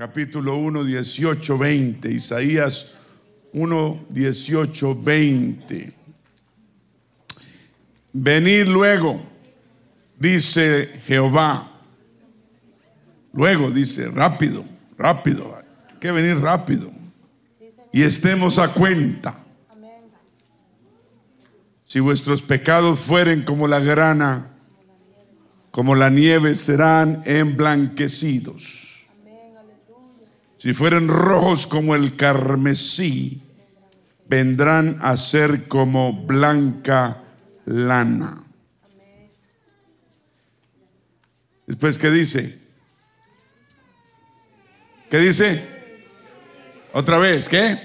capítulo 1, 18, 20. Isaías 1, 18, 20. Venid luego, dice Jehová. Luego dice, rápido, rápido, hay que venir rápido. Y estemos a cuenta. Si vuestros pecados fueren como la grana, como la nieve serán emblanquecidos. Si fueren rojos como el carmesí, vendrán a ser como blanca lana. Después, ¿qué dice? ¿Qué dice? Otra vez, ¿qué?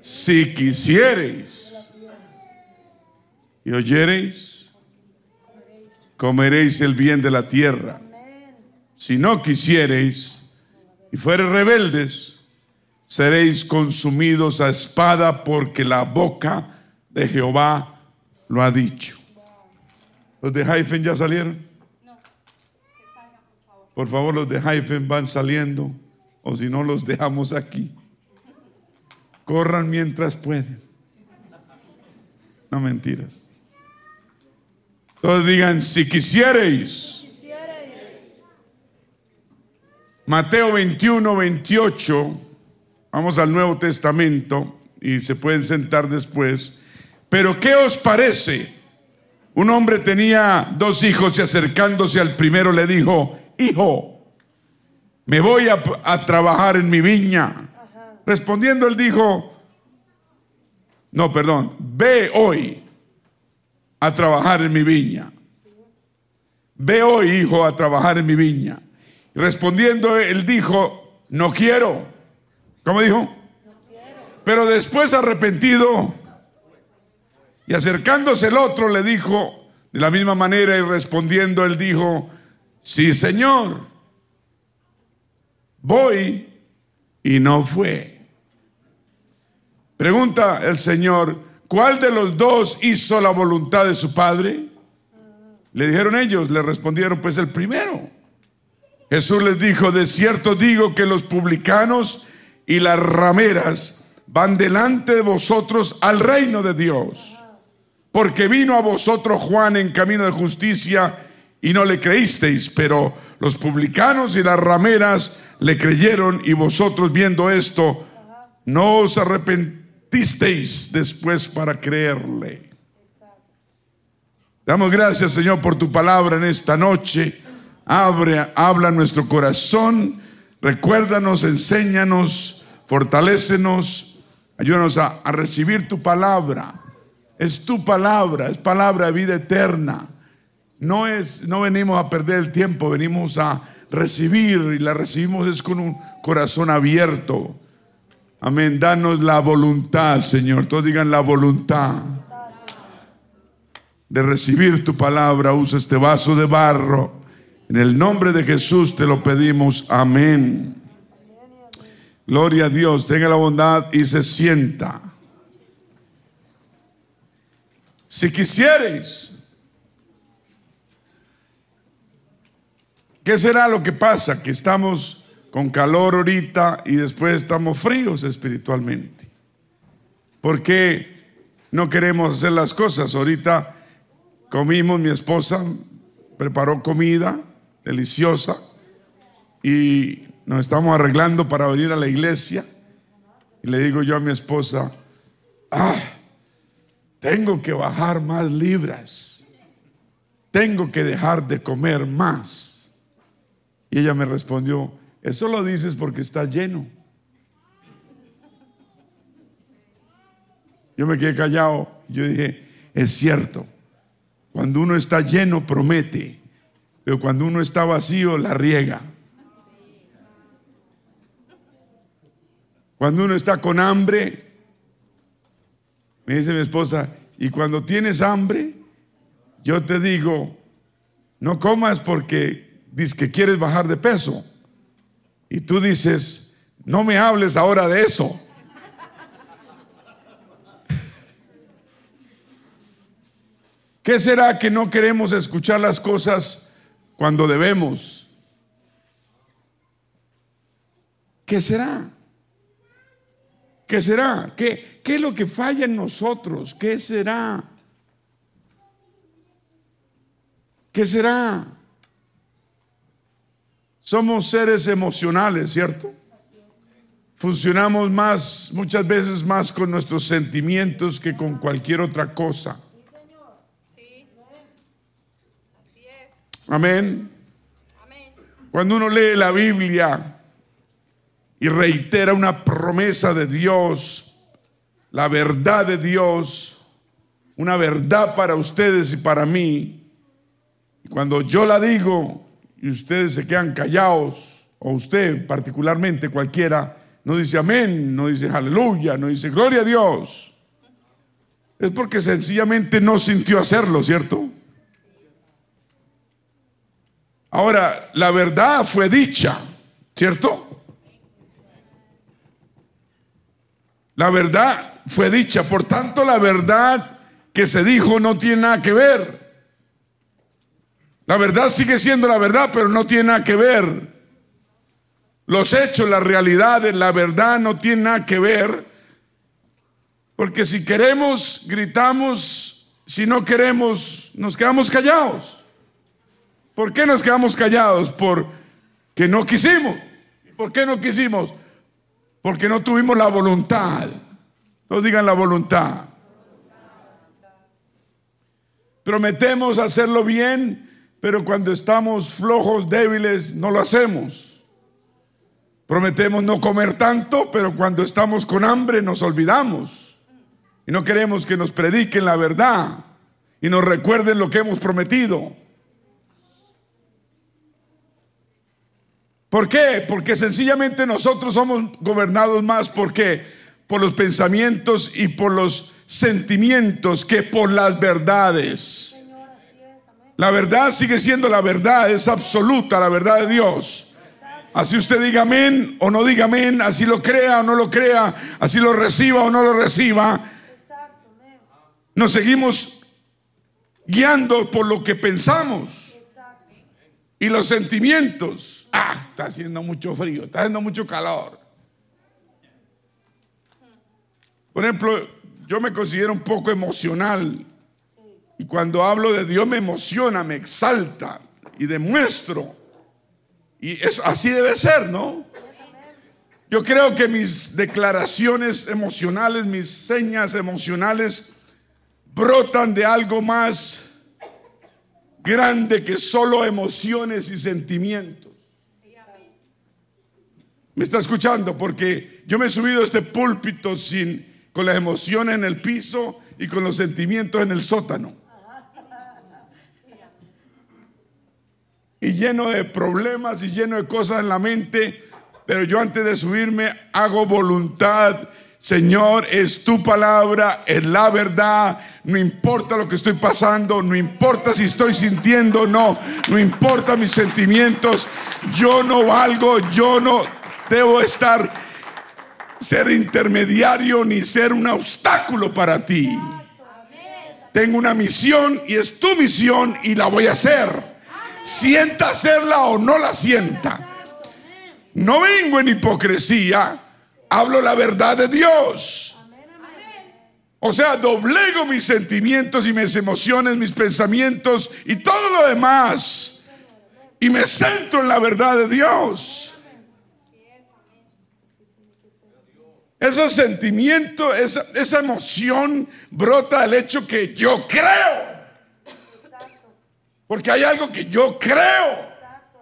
Si quisiereis y oyereis, comeréis el bien de la tierra. Si no quisiereis y fuereis rebeldes, seréis consumidos a espada porque la boca de Jehová lo ha dicho. ¿Los de Haifen ya salieron? Por favor, los de Haifen van saliendo, o si no, los dejamos aquí. Corran mientras pueden. No mentiras. Todos digan, si quisierais. Mateo 21, 28. Vamos al Nuevo Testamento y se pueden sentar después. Pero ¿qué os parece? Un hombre tenía dos hijos y acercándose al primero le dijo, hijo, me voy a, trabajar en mi viña. Respondiendo él dijo, no, perdón, ve hoy a trabajar en mi viña. Ve hoy, hijo, a trabajar en mi viña. respondiendo él dijo, no quiero. ¿Cómo dijo? Pero después arrepentido y acercándose el otro le dijo de la misma manera y respondiendo él dijo, sí Señor, voy y no fue. Pregunta el Señor, ¿cuál de los dos hizo la voluntad de su Padre? Le dijeron ellos, le respondieron, pues el primero. Jesús les dijo, de cierto digo que los publicanos y las rameras van delante de vosotros al reino de Dios. Porque vino a vosotros Juan en camino de justicia y no le creísteis, pero los publicanos y las rameras le creyeron y vosotros viendo esto, no os arrepentisteis después para creerle. Damos gracias Señor por tu palabra en esta noche. Abre, habla nuestro corazón, recuérdanos, enséñanos, fortalécenos, ayúdanos a, a recibir tu palabra. Es tu palabra, es palabra de vida eterna. No es, no venimos a perder el tiempo, venimos a recibir y la recibimos es con un corazón abierto. Amén. Danos la voluntad, Señor. Todos digan la voluntad de recibir tu palabra. Usa este vaso de barro. En el nombre de Jesús te lo pedimos. Amén. Gloria a Dios. Tenga la bondad y se sienta. Si quisierais ¿Qué será lo que pasa? Que estamos con calor ahorita y después estamos fríos espiritualmente. ¿Por qué no queremos hacer las cosas? Ahorita comimos, mi esposa preparó comida deliciosa y nos estamos arreglando para venir a la iglesia. Y le digo yo a mi esposa, ah, tengo que bajar más libras, tengo que dejar de comer más. Y ella me respondió, eso lo dices porque está lleno. Yo me quedé callado. Yo dije, es cierto. Cuando uno está lleno promete, pero cuando uno está vacío la riega. Cuando uno está con hambre, me dice mi esposa, y cuando tienes hambre, yo te digo, no comas porque dices que quieres bajar de peso y tú dices, no me hables ahora de eso. ¿Qué será que no queremos escuchar las cosas cuando debemos. ¿Qué será? ¿Qué será? ¿Qué, ¿Qué es lo que falla en nosotros? ¿Qué será? ¿Qué será? Somos seres emocionales, ¿cierto? Funcionamos más, muchas veces más con nuestros sentimientos que con cualquier otra cosa. Amén. Cuando uno lee la Biblia, y reitera una promesa de Dios, la verdad de Dios, una verdad para ustedes y para mí. Cuando yo la digo y ustedes se quedan callados, o usted particularmente cualquiera, no dice amén, no dice aleluya, no dice gloria a Dios, es porque sencillamente no sintió hacerlo, ¿cierto? Ahora, la verdad fue dicha, ¿cierto? La verdad fue dicha, por tanto la verdad que se dijo no tiene nada que ver. La verdad sigue siendo la verdad, pero no tiene nada que ver. Los hechos, la realidad, la verdad no tiene nada que ver. Porque si queremos, gritamos. Si no queremos, nos quedamos callados. ¿Por qué nos quedamos callados? Porque no quisimos. ¿Por qué no quisimos? Porque no tuvimos la voluntad. No digan la voluntad. Prometemos hacerlo bien, pero cuando estamos flojos, débiles, no lo hacemos. Prometemos no comer tanto, pero cuando estamos con hambre nos olvidamos. Y no queremos que nos prediquen la verdad y nos recuerden lo que hemos prometido. ¿Por qué? Porque sencillamente nosotros somos gobernados más porque por los pensamientos y por los sentimientos que por las verdades. La verdad sigue siendo la verdad, es absoluta la verdad de Dios. Así usted diga amén o no diga amén, así lo crea o no lo crea, así lo reciba o no lo reciba. Nos seguimos guiando por lo que pensamos y los sentimientos. Ah, está haciendo mucho frío, está haciendo mucho calor. Por ejemplo, yo me considero un poco emocional. Y cuando hablo de Dios me emociona, me exalta y demuestro. Y eso así debe ser, ¿no? Yo creo que mis declaraciones emocionales, mis señas emocionales brotan de algo más grande que solo emociones y sentimientos. ¿Me está escuchando? Porque yo me he subido a este púlpito sin, con las emociones en el piso y con los sentimientos en el sótano. Y lleno de problemas y lleno de cosas en la mente. Pero yo antes de subirme hago voluntad. Señor, es tu palabra, es la verdad. No importa lo que estoy pasando, no importa si estoy sintiendo o no, no importa mis sentimientos. Yo no valgo, yo no debo estar, ser intermediario ni ser un obstáculo para ti. Tengo una misión y es tu misión y la voy a hacer. Sienta hacerla o no la sienta. No vengo en hipocresía, hablo la verdad de Dios. O sea, doblego mis sentimientos y mis emociones, mis pensamientos y todo lo demás. Y me centro en la verdad de Dios. Ese sentimiento, esa, esa emoción brota del hecho que yo creo. Porque hay algo que yo creo.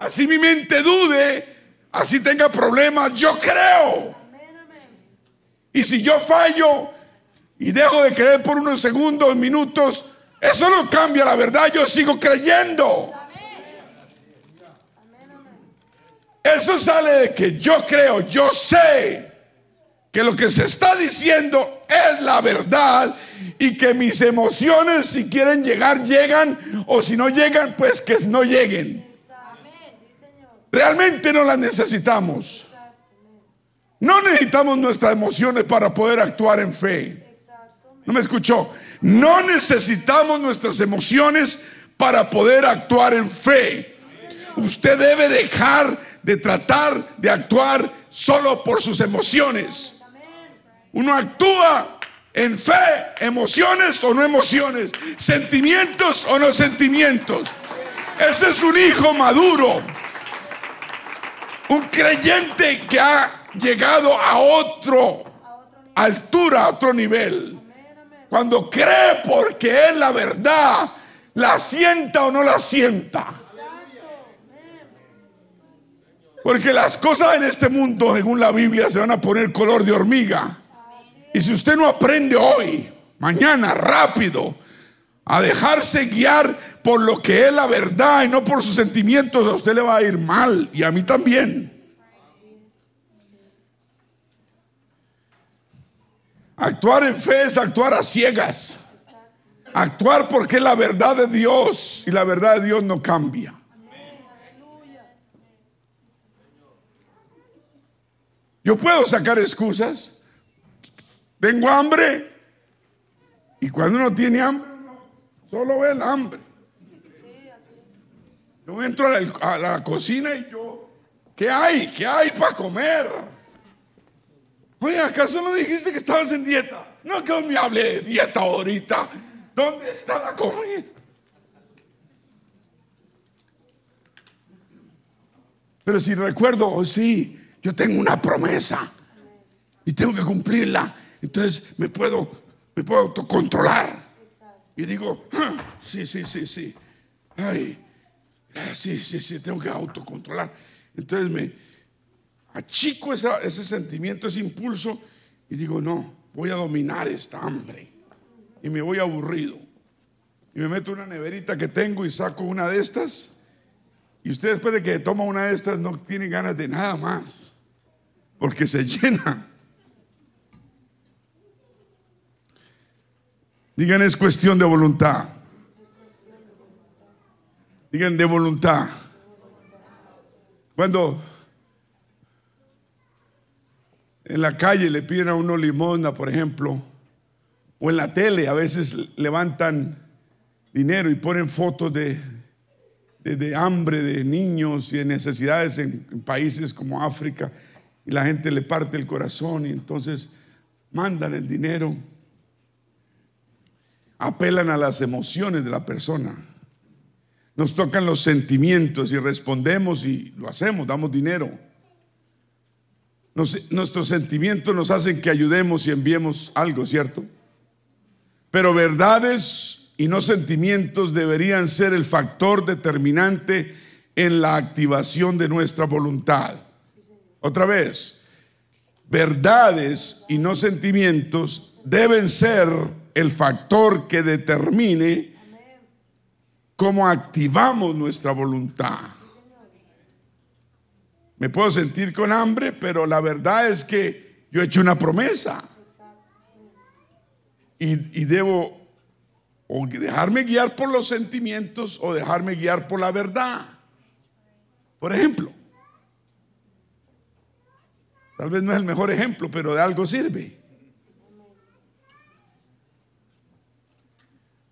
Así mi mente dude, así tenga problemas, yo creo. Y si yo fallo y dejo de creer por unos segundos, minutos, eso no cambia la verdad, yo sigo creyendo. Eso sale de que yo creo, yo sé que lo que se está diciendo es la verdad y que mis emociones si quieren llegar llegan o si no llegan pues que no lleguen. Realmente no las necesitamos. No necesitamos nuestras emociones para poder actuar en fe. ¿No me escuchó? No necesitamos nuestras emociones para poder actuar en fe. Usted debe dejar de tratar de actuar solo por sus emociones. Uno actúa en fe, emociones o no emociones, sentimientos o no sentimientos. Ese es un hijo maduro, un creyente que ha llegado a otro altura, a otro nivel. Cuando cree porque es la verdad, la sienta o no la sienta. Porque las cosas en este mundo, según la Biblia, se van a poner color de hormiga. Y si usted no aprende hoy, mañana, rápido, a dejarse guiar por lo que es la verdad y no por sus sentimientos, a usted le va a ir mal y a mí también. Actuar en fe es actuar a ciegas. Actuar porque es la verdad de Dios y la verdad de Dios no cambia. Yo puedo sacar excusas. Tengo hambre. Y cuando uno tiene hambre, solo ve el hambre. Yo entro a la, cocina y yo, ¿qué hay? ¿Qué hay para comer? Oye, ¿acaso no dijiste que estabas en dieta? No, que me hable de dieta ahorita. ¿Dónde está la comida? Pero si recuerdo, oh, sí, yo tengo una promesa y tengo que cumplirla. Entonces me puedo, me puedo autocontrolar. Y digo, ah, sí, sí, sí, sí. Ay, ah, sí, sí, sí, tengo que autocontrolar. Entonces me, achico ese sentimiento, ese impulso y digo, no, voy a dominar esta hambre. Y me voy aburrido. Y me meto una neverita que tengo y saco una de estas. Y usted después de que toma una de estas no tiene ganas de nada más. Porque se llena. Digan, es cuestión de voluntad. Digan, de voluntad. Cuando en la calle le piden a uno limosna, por ejemplo, o en la tele a veces levantan dinero y ponen fotos de, de, hambre de niños y de necesidades en, en, países como África y la gente le parte el corazón y entonces mandan el dinero, apelan a las emociones de la persona. Nos tocan los sentimientos y respondemos y lo hacemos, damos dinero nuestros sentimientos nos hacen que ayudemos y enviemos algo, ¿cierto? Pero verdades y no sentimientos deberían ser el factor determinante en la activación de nuestra voluntad. Otra vez, verdades y no sentimientos deben ser el factor que determine cómo activamos nuestra voluntad. Me puedo sentir con hambre, pero la verdad es que yo he hecho una promesa. Y, debo o dejarme guiar por los sentimientos o dejarme guiar por la verdad. Por ejemplo, tal vez no es el mejor ejemplo, pero de algo sirve.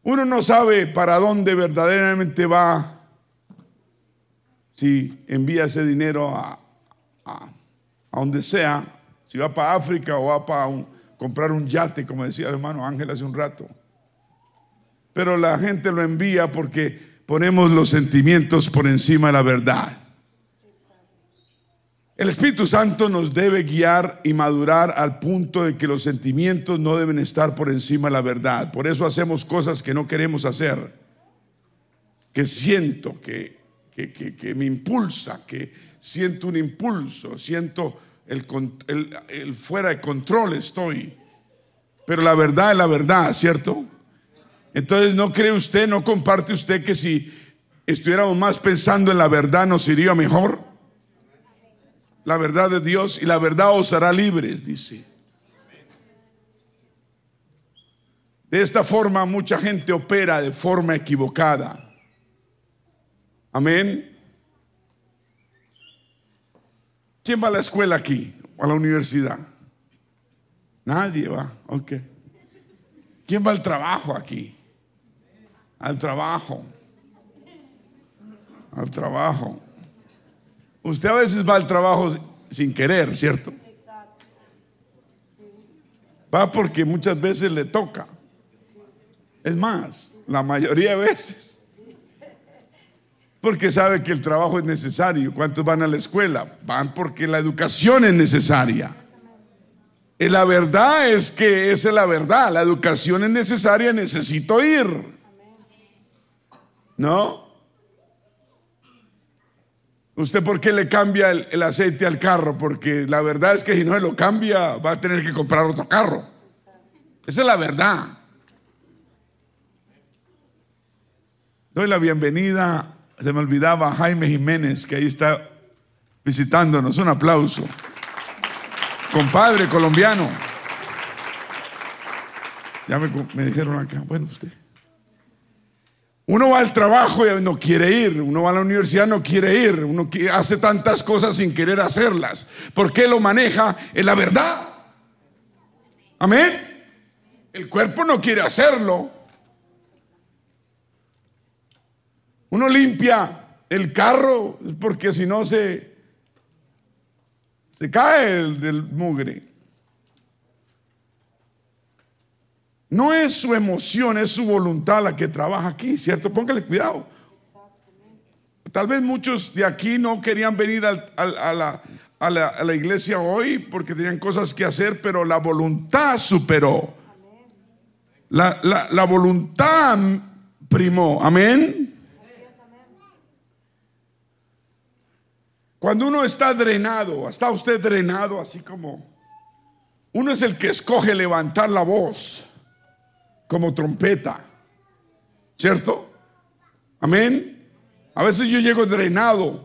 Uno no sabe para dónde verdaderamente va si envía ese dinero a, a, donde sea, si va para África o va para comprar un yate, como decía el hermano Ángel hace un rato. Pero la gente lo envía porque ponemos los sentimientos por encima de la verdad. El Espíritu Santo nos debe guiar y madurar al punto de que los sentimientos no deben estar por encima de la verdad. Por eso hacemos cosas que no queremos hacer, que siento, que que, me impulsa, que siento un impulso, siento el, el, fuera de control estoy. Pero la verdad es la verdad, ¿cierto? Entonces, ¿no cree usted, no comparte usted que si estuviéramos más pensando en la verdad nos iría mejor? La verdad de Dios y la verdad os hará libres, dice. De esta forma mucha gente opera de forma equivocada. Amén. ¿Quién va a la escuela aquí o a la universidad? Nadie va. Ok. ¿Quién va al trabajo aquí? Al trabajo. Al trabajo. Usted a veces va al trabajo sin querer, ¿cierto? Va porque muchas veces le toca. Es más, la mayoría de veces. Porque sabe que el trabajo es necesario. ¿Cuántos van a la escuela? Van porque la educación es necesaria. Y la verdad es que esa es la verdad. La educación es necesaria, necesito ir. ¿No? ¿Usted por qué le cambia el, aceite al carro? Porque la verdad es que si no lo cambia, va a tener que comprar otro carro. Esa es la verdad. Doy la bienvenida, se me olvidaba, Jaime Jiménez, que ahí está visitándonos. Un aplauso. Compadre colombiano. Ya me, me dijeron acá, bueno, usted. Uno va al trabajo y no quiere ir, uno va a la universidad no quiere ir, uno hace tantas cosas sin querer hacerlas. ¿Por qué lo maneja? En la verdad. Amén. El cuerpo no quiere hacerlo. Uno limpia el carro porque si no se, se cae el del mugre. No es su emoción, es su voluntad la que trabaja aquí, ¿cierto? Póngale cuidado. Tal vez muchos de aquí no querían venir a, la, iglesia hoy porque tenían cosas que hacer, pero la voluntad superó. La, la voluntad primó. Amén. Cuando uno está drenado, está usted drenado así como... Uno es el que escoge levantar la voz como trompeta. ¿Cierto? Amén. A veces yo llego drenado.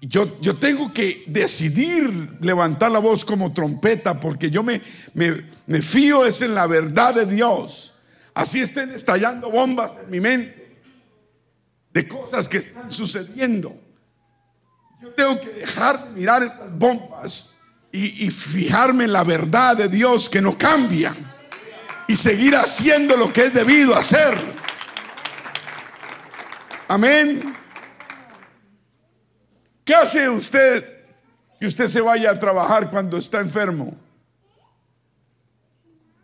Yo, yo tengo que decidir levantar la voz como trompeta porque yo me, me, me fío es en la verdad de Dios. Así estén estallando bombas en mi mente de cosas que están sucediendo. Yo tengo que dejar de mirar esas bombas y, y fijarme en la verdad de Dios que no cambia y seguir haciendo lo que es debido hacer. Amén. ¿Qué hace usted que usted se vaya a trabajar cuando está enfermo?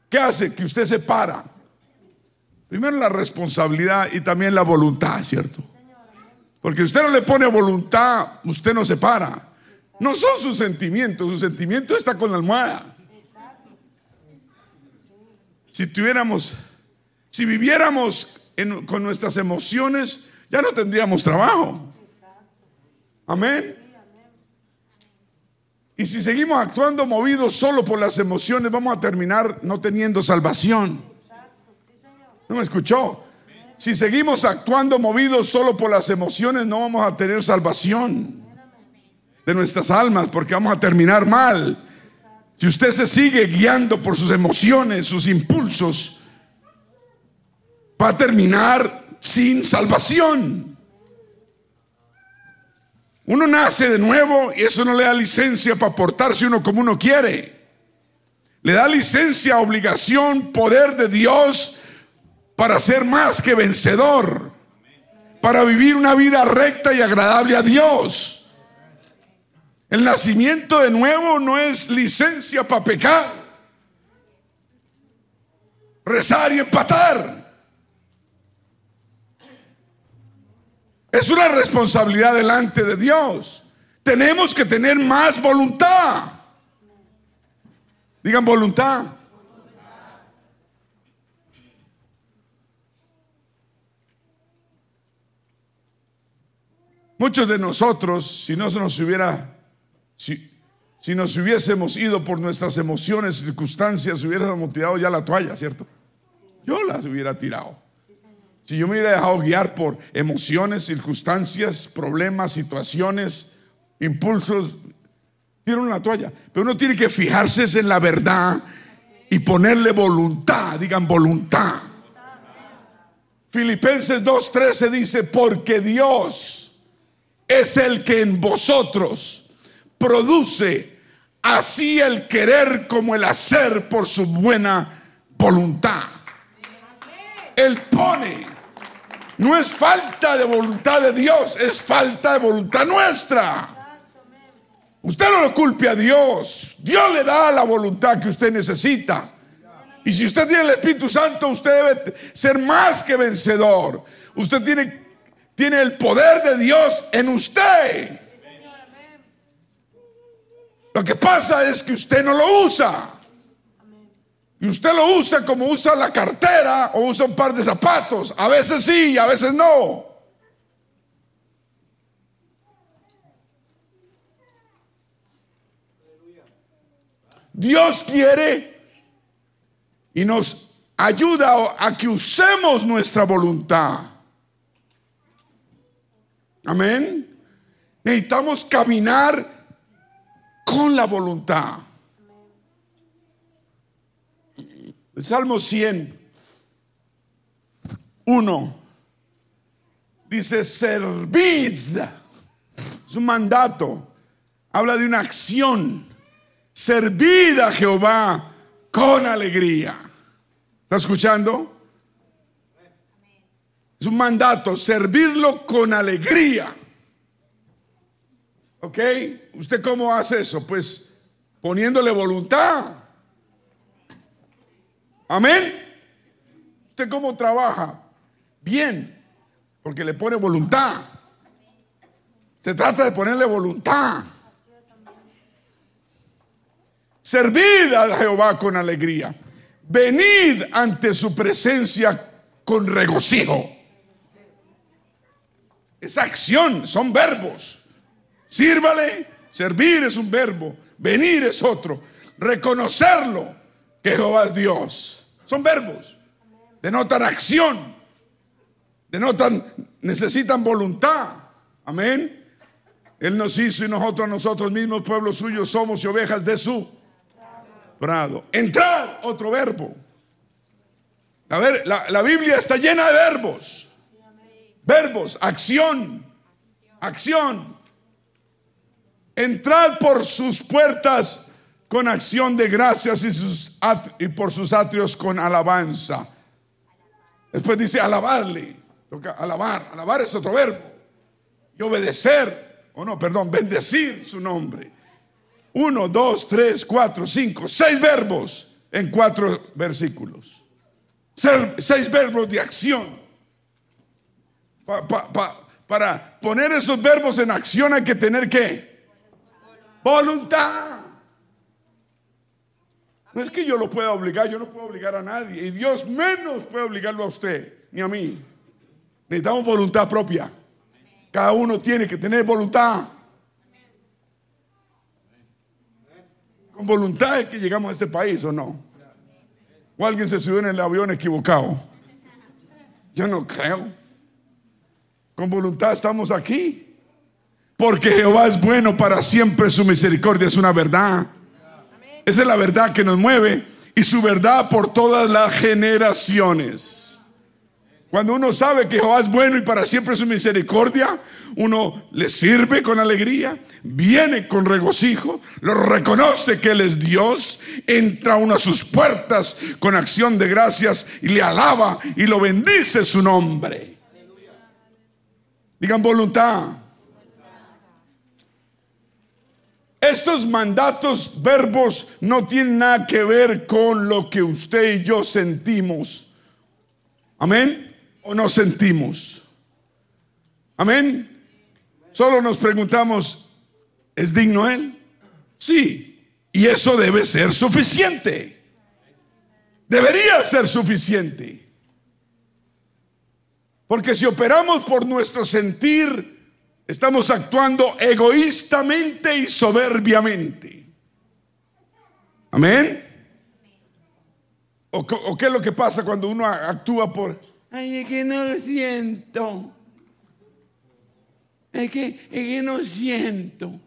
¿Qué hace que usted se para? Primero la responsabilidad y también la voluntad, ¿cierto? Porque usted no le pone voluntad, usted no se para. No son sus sentimientos, su sentimiento está con la almohada. Si tuviéramos, si viviéramos con nuestras emociones, ya no tendríamos trabajo. Amén. Y si seguimos actuando movidos solo por las emociones, vamos a terminar no teniendo salvación. ¿No me escuchó? Si seguimos actuando movidos solo por las emociones, no vamos a tener salvación de nuestras almas, porque vamos a terminar mal. Si usted se sigue guiando por sus emociones, sus impulsos, va a terminar sin salvación. Uno nace de nuevo y eso no le da licencia para portarse uno como uno quiere. Le da licencia, obligación, poder de Dios para ser más que vencedor, para vivir una vida recta y agradable a Dios. El nacimiento de nuevo no es licencia para pecar, rezar y empatar. Es una responsabilidad delante de Dios. Tenemos que tener más voluntad. Digan voluntad. Muchos de nosotros, si no se nos hubiera si, si nos hubiésemos ido por nuestras emociones, circunstancias, hubiéramos tirado ya la toalla, ¿cierto? Yo las hubiera tirado. Si yo me hubiera dejado guiar por emociones, circunstancias, problemas, situaciones, impulsos, tiro una toalla. Pero uno tiene que fijarse en la verdad y ponerle voluntad, digan voluntad. Filipenses 2.13 dice, porque Dios es el que en vosotros produce así el querer como el hacer por su buena voluntad. Él pone. No es falta de voluntad de Dios, es falta de voluntad nuestra. Usted no lo culpe a Dios. Dios le da la voluntad que usted necesita. Y si usted tiene el Espíritu Santo, usted debe ser más que vencedor. Usted tiene, tiene el poder de Dios en usted. Lo que pasa es que usted no lo usa. Y usted lo usa como usa la cartera o usa un par de zapatos. A veces sí, a veces no. Dios quiere y nos ayuda a que usemos nuestra voluntad. Amén. Necesitamos caminar con la voluntad. El Salmo 100, 1, dice, servid. Es un mandato. Habla de una acción. Servid a Jehová con alegría. ¿Está escuchando? Es un mandato, servirlo con alegría. ¿Ok? ¿Usted cómo hace eso? Pues poniéndole voluntad. Amén. ¿Usted cómo trabaja? Bien, porque le pone voluntad. Se trata de ponerle voluntad. Servid a Jehová con alegría. Venid ante su presencia con regocijo. Esa acción son verbos. Sírvale, servir es un verbo, venir es otro. Reconocerlo que Jehová es Dios. Son verbos. Denotan acción. Denotan, necesitan voluntad. Amén. Él nos hizo y nosotros, nosotros mismos, pueblo suyo, somos y ovejas de su prado. Entrar, otro verbo. A ver, la, la Biblia está llena de verbos. Verbos, acción, acción. Entrad por sus puertas con acción de gracias y, sus por sus atrios con alabanza. Después dice alabarle. Toca alabar. Alabar es otro verbo. Y obedecer. O no, perdón, bendecir su nombre. Uno, dos, tres, cuatro, cinco, seis verbos en cuatro versículos. Seis verbos de acción. para poner esos verbos en acción hay que tener que voluntad. No es que yo lo pueda obligar, yo no puedo obligar a nadie. Y Dios menos puede obligarlo a usted, ni a mí. Necesitamos voluntad propia. Cada uno tiene que tener voluntad. Con voluntad es que llegamos a este país o no. O alguien se subió en el avión equivocado. Yo no creo. Con voluntad estamos aquí. Porque Jehová es bueno para siempre, su misericordia es una verdad. Esa es la verdad que nos mueve y su verdad por todas las generaciones. Cuando uno sabe que Jehová es bueno y para siempre su misericordia, uno le sirve con alegría, viene con regocijo, lo reconoce que Él es Dios, entra uno a sus puertas con acción de gracias y le alaba y lo bendice su nombre. Digan voluntad. Estos mandatos, verbos, no tienen nada que ver con lo que usted y yo sentimos. Amén o no sentimos? Amén. Solo nos preguntamos, ¿es digno Él? Sí. Y eso debe ser suficiente. Debería ser suficiente. Porque si operamos por nuestro sentir, estamos actuando egoístamente y soberbiamente. Amén. ¿O, qué es lo que pasa cuando uno actúa por Ay, es que no siento. Es que, es que no siento.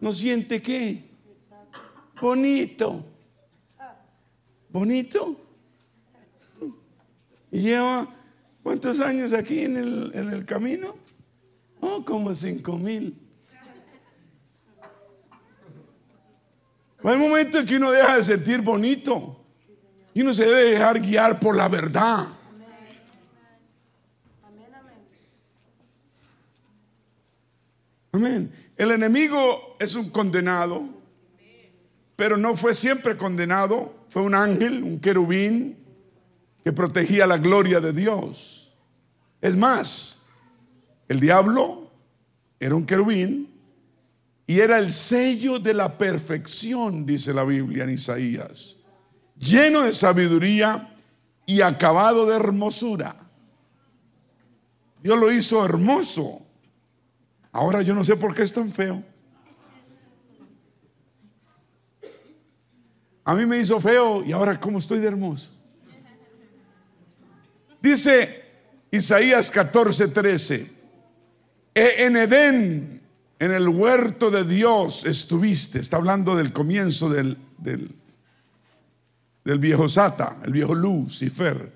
¿No siente qué? Bonito. ¿Bonito? ¿Y lleva cuántos años aquí en el, en el camino? Oh, como cinco mil. Hay momentos que uno deja de sentir bonito y uno se debe dejar guiar por la verdad. Amén. El enemigo es un condenado, pero no fue siempre condenado. Fue un ángel, un querubín que protegía la gloria de Dios. Es más, el diablo era un querubín y era el sello de la perfección, dice la Biblia en Isaías, lleno de sabiduría y acabado de hermosura. Dios lo hizo hermoso. Ahora yo no sé por qué es tan feo. A mí me hizo feo y ahora cómo estoy de hermoso. Dice Isaías 14, 13. E en Edén en el huerto de Dios estuviste. Está hablando del comienzo del, del, viejo Sata, el viejo Lucifer.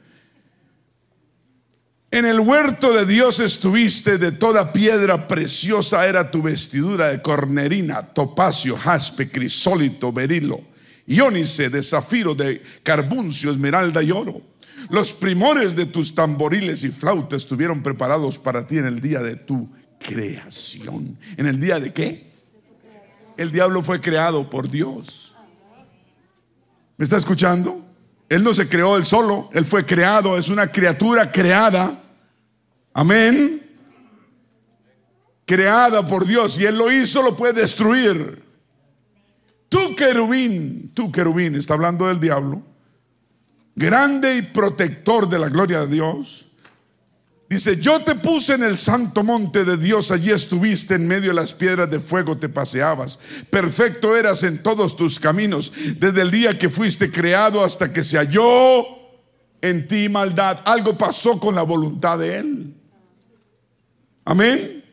En el huerto de Dios estuviste, de toda piedra preciosa era tu vestidura de cornerina, topacio, jaspe, crisólito, berilo, iónice, de zafiro, de carbuncio, esmeralda y oro. Los primores de tus tamboriles y flautas estuvieron preparados para ti en el día de tu creación. ¿En el día de qué? El diablo fue creado por Dios. ¿Me está escuchando? Él no se creó él solo, él fue creado, es una criatura creada. Amén. Creada por Dios y él lo hizo, lo puede destruir. Tú querubín, tú querubín, está hablando del diablo, grande y protector de la gloria de Dios Dice, yo te puse en el santo monte de Dios, allí estuviste en medio de las piedras de fuego, te paseabas. Perfecto eras en todos tus caminos, desde el día que fuiste creado hasta que se halló en ti maldad. Algo pasó con la voluntad de Él. Amén.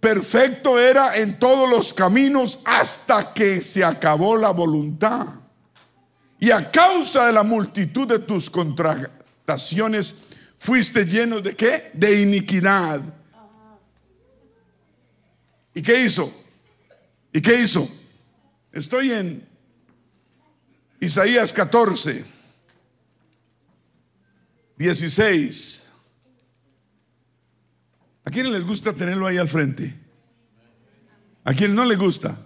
Perfecto era en todos los caminos hasta que se acabó la voluntad. Y a causa de la multitud de tus contrataciones, fuiste lleno de qué? De iniquidad. ¿Y qué hizo? ¿Y qué hizo? Estoy en Isaías 14, 16. ¿A quién les gusta tenerlo ahí al frente? ¿A quién no le gusta?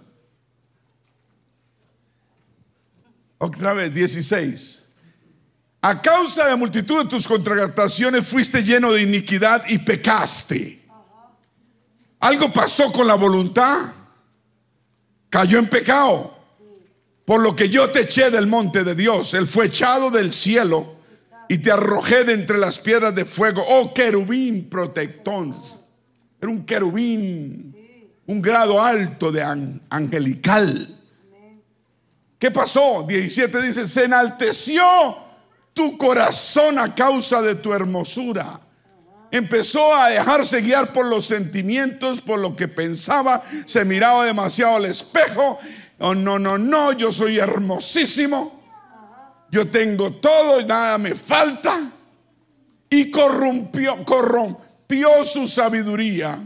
Otra vez, 16. A causa de la multitud de tus contrataciones fuiste lleno de iniquidad y pecaste. Algo pasó con la voluntad. Cayó en pecado. Por lo que yo te eché del monte de Dios. Él fue echado del cielo y te arrojé de entre las piedras de fuego. Oh querubín protector. Era un querubín. Un grado alto de angelical. ¿Qué pasó? 17 dice, se enalteció tu corazón a causa de tu hermosura. Empezó a dejarse guiar por los sentimientos, por lo que pensaba, se miraba demasiado al espejo. Oh, no, no, no, yo soy hermosísimo. Yo tengo todo y nada me falta. Y corrompió, corrompió su sabiduría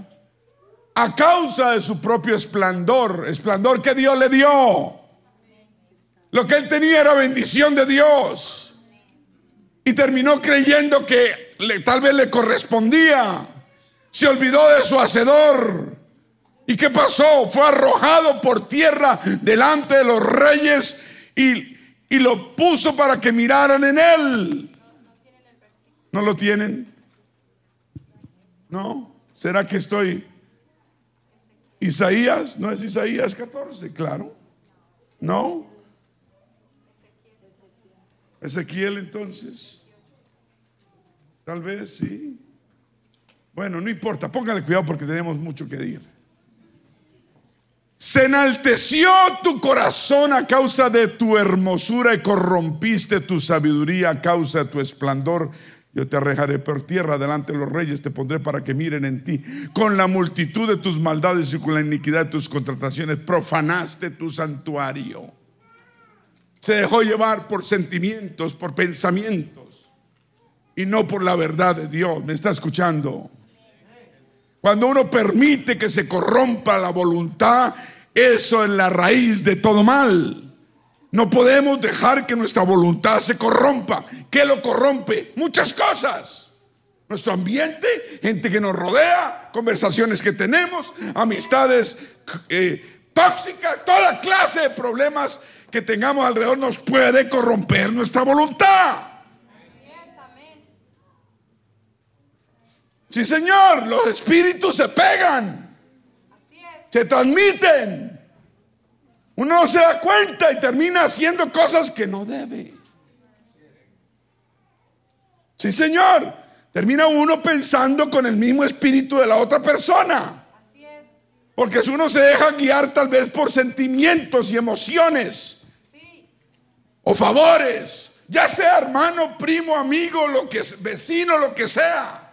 a causa de su propio esplendor, esplendor que Dios le dio. Lo que él tenía era bendición de Dios y terminó creyendo que tal vez le correspondía. Se olvidó de su hacedor. ¿Y qué pasó? Fue arrojado por tierra delante de los reyes y, y lo puso para que miraran en él. ¿No lo tienen? ¿No? ¿Será que estoy... Isaías? ¿No es Isaías 14? Claro. ¿No? Ezequiel entonces. Tal vez sí. Bueno, no importa, póngale cuidado porque tenemos mucho que decir. Se enalteció tu corazón a causa de tu hermosura y corrompiste tu sabiduría a causa de tu esplendor. Yo te arrejaré por tierra delante de los reyes, te pondré para que miren en ti. Con la multitud de tus maldades y con la iniquidad de tus contrataciones, profanaste tu santuario. Se dejó llevar por sentimientos, por pensamientos y no por la verdad de Dios. ¿Me está escuchando? Cuando uno permite que se corrompa la voluntad, eso es la raíz de todo mal. No podemos dejar que nuestra voluntad se corrompa. ¿Qué lo corrompe? Muchas cosas. nuestro ambiente, gente que nos rodea, conversaciones que tenemos, amistades eh, tóxicas, toda clase de problemas que tengamos alrededor nos puede corromper nuestra voluntad. Sí, Señor, los espíritus se pegan, se transmiten. Uno no se da cuenta y termina haciendo cosas que no debe. Sí, Señor. Termina uno pensando con el mismo espíritu de la otra persona. Porque si uno se deja guiar tal vez por sentimientos y emociones o favores, ya sea hermano, primo, amigo, lo que vecino, lo que sea.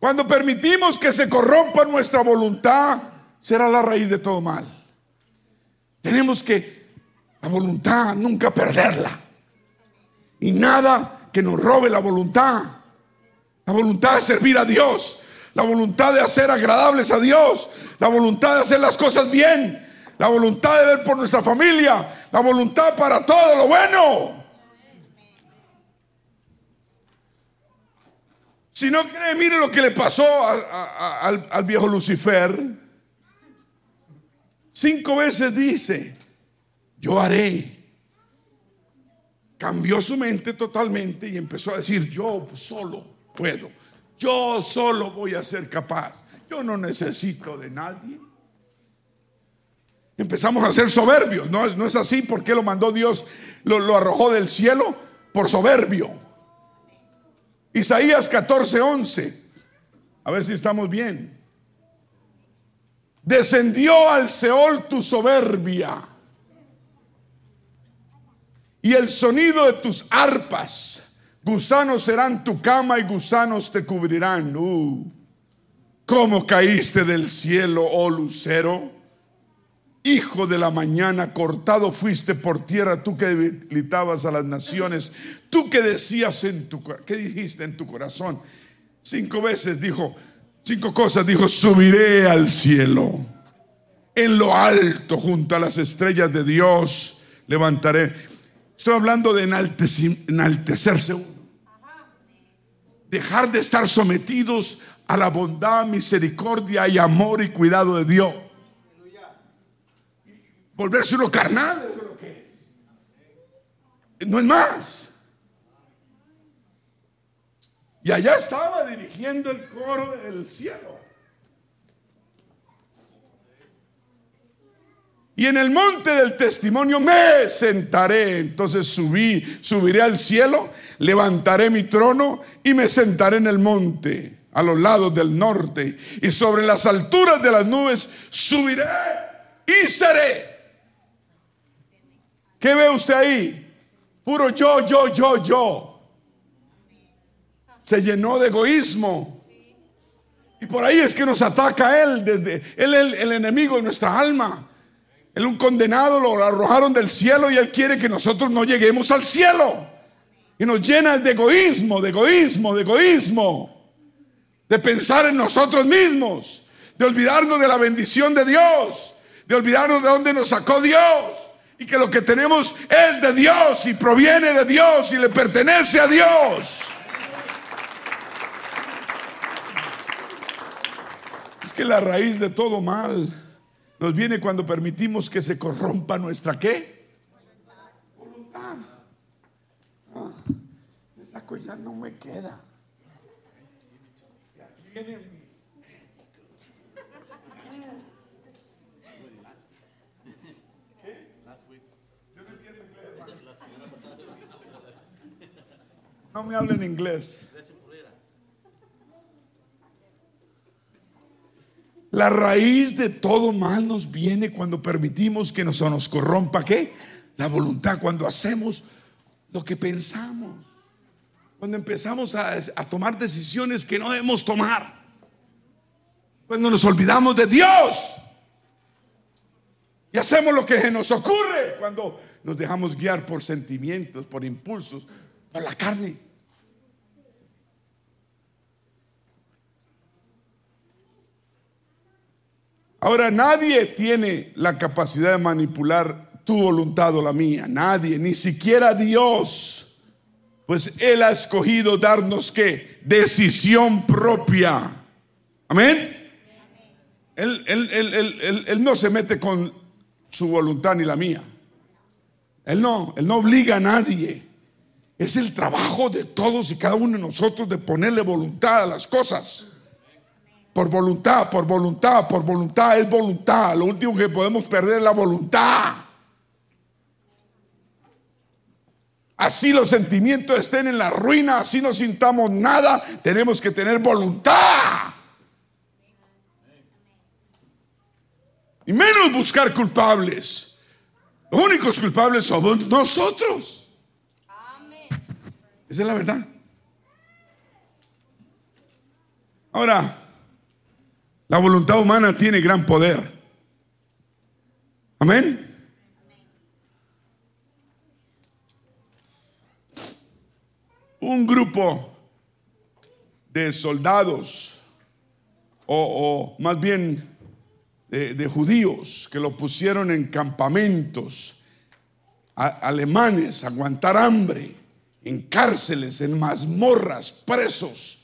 Cuando permitimos que se corrompa nuestra voluntad, será la raíz de todo mal. Tenemos que la voluntad nunca perderla. Y nada que nos robe la voluntad. La voluntad de servir a Dios. La voluntad de hacer agradables a Dios. La voluntad de hacer las cosas bien. La voluntad de ver por nuestra familia. La voluntad para todo lo bueno. Si no cree, mire lo que le pasó al, viejo Lucifer. Cinco veces dice, yo haré. Cambió su mente totalmente y empezó a decir, yo solo puedo, yo solo voy a ser capaz, yo no necesito de nadie. Empezamos a ser soberbios, no, no es así porque lo mandó Dios, lo, lo arrojó del cielo por soberbio. Isaías 14, 11. A ver si estamos bien. Descendió al Seol tu soberbia y el sonido de tus arpas. Gusanos serán tu cama y gusanos te cubrirán. Uh, ¿Cómo caíste del cielo, oh lucero? Hijo de la mañana, cortado fuiste por tierra, tú que debilitabas a las naciones, tú que decías en tu ¿qué dijiste en tu corazón? Cinco veces dijo, cinco cosas dijo, subiré al cielo. En lo alto, junto a las estrellas de Dios, levantaré. Estoy hablando de enaltecerse uno. Dejar de estar sometidos a la bondad, misericordia y amor y cuidado de Dios volverse uno carnal. No es más. Y allá estaba dirigiendo el coro del cielo. Y en el monte del testimonio me sentaré. Entonces subí, subiré al cielo, levantaré mi trono y me sentaré en el monte, a los lados del norte. Y sobre las alturas de las nubes subiré y seré ¿Qué ve usted ahí? Puro yo, yo, yo, yo. Se llenó de egoísmo. Y por ahí es que nos ataca Él, desde Él el, el enemigo de nuestra alma. Él un condenado lo arrojaron del cielo y Él quiere que nosotros no lleguemos al cielo. Y nos llena de egoísmo, de egoísmo, de egoísmo. De pensar en nosotros mismos. De olvidarnos de la bendición de Dios. De olvidarnos de dónde nos sacó Dios y que lo que tenemos es de Dios y proviene de Dios y le pertenece a Dios. Es que la raíz de todo mal nos viene cuando permitimos que se corrompa nuestra qué? Voluntad. Ah, esa cosa no me queda. aquí viene No me hablen inglés. La raíz de todo mal nos viene cuando permitimos que nos, nos corrompa qué? La voluntad, cuando hacemos lo que pensamos. Cuando empezamos a, a tomar decisiones que no debemos tomar. Cuando nos olvidamos de Dios. Y hacemos lo que nos ocurre cuando nos dejamos guiar por sentimientos, por impulsos, por la carne. Ahora nadie tiene la capacidad de manipular tu voluntad o la mía. Nadie, ni siquiera Dios. pues Él ha escogido darnos qué? Decisión propia. Amén. Él, él, no se mete con su voluntad ni la mía. Él no, él no obliga a nadie. Es el trabajo de todos y cada uno de nosotros de ponerle voluntad a las cosas. Por voluntad, por voluntad, por voluntad, es voluntad. Lo último que podemos perder es la voluntad. Así los sentimientos estén en la ruina, así no sintamos nada, tenemos que tener voluntad. Y menos buscar culpables. Los únicos culpables somos nosotros. Esa es la verdad. Ahora, la voluntad humana tiene gran poder. Amén. Un grupo de soldados, o, más bien de, judíos, que lo pusieron en campamentos alemanes, aguantar hambre, en cárceles, en mazmorras, presos,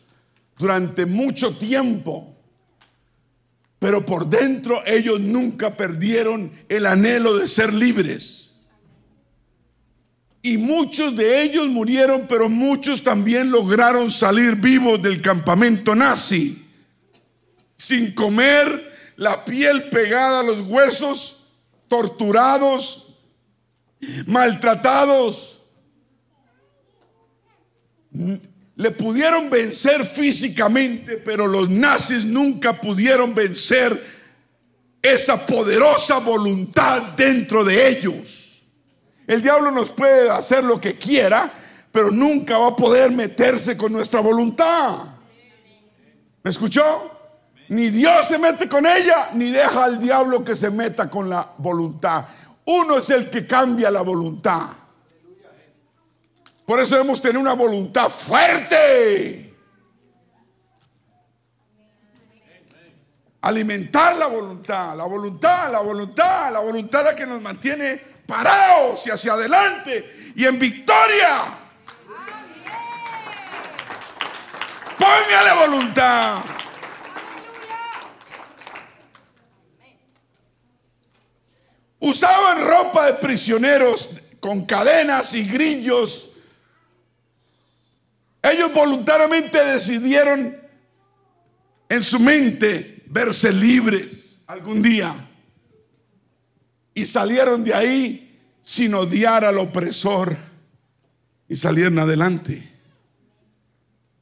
durante mucho tiempo pero por dentro ellos nunca perdieron el anhelo de ser libres. Y muchos de ellos murieron, pero muchos también lograron salir vivos del campamento nazi, sin comer, la piel pegada a los huesos, torturados, maltratados le pudieron vencer físicamente, pero los nazis nunca pudieron vencer esa poderosa voluntad dentro de ellos. El diablo nos puede hacer lo que quiera, pero nunca va a poder meterse con nuestra voluntad. ¿Me escuchó? Ni Dios se mete con ella, ni deja al diablo que se meta con la voluntad. Uno es el que cambia la voluntad. Por eso debemos tener una voluntad fuerte. Alimentar la voluntad, la voluntad, la voluntad, la voluntad la que nos mantiene parados y hacia adelante y en victoria. Póngale voluntad. Usaban ropa de prisioneros con cadenas y grillos ellos voluntariamente decidieron en su mente verse libres algún día. Y salieron de ahí sin odiar al opresor. Y salieron adelante.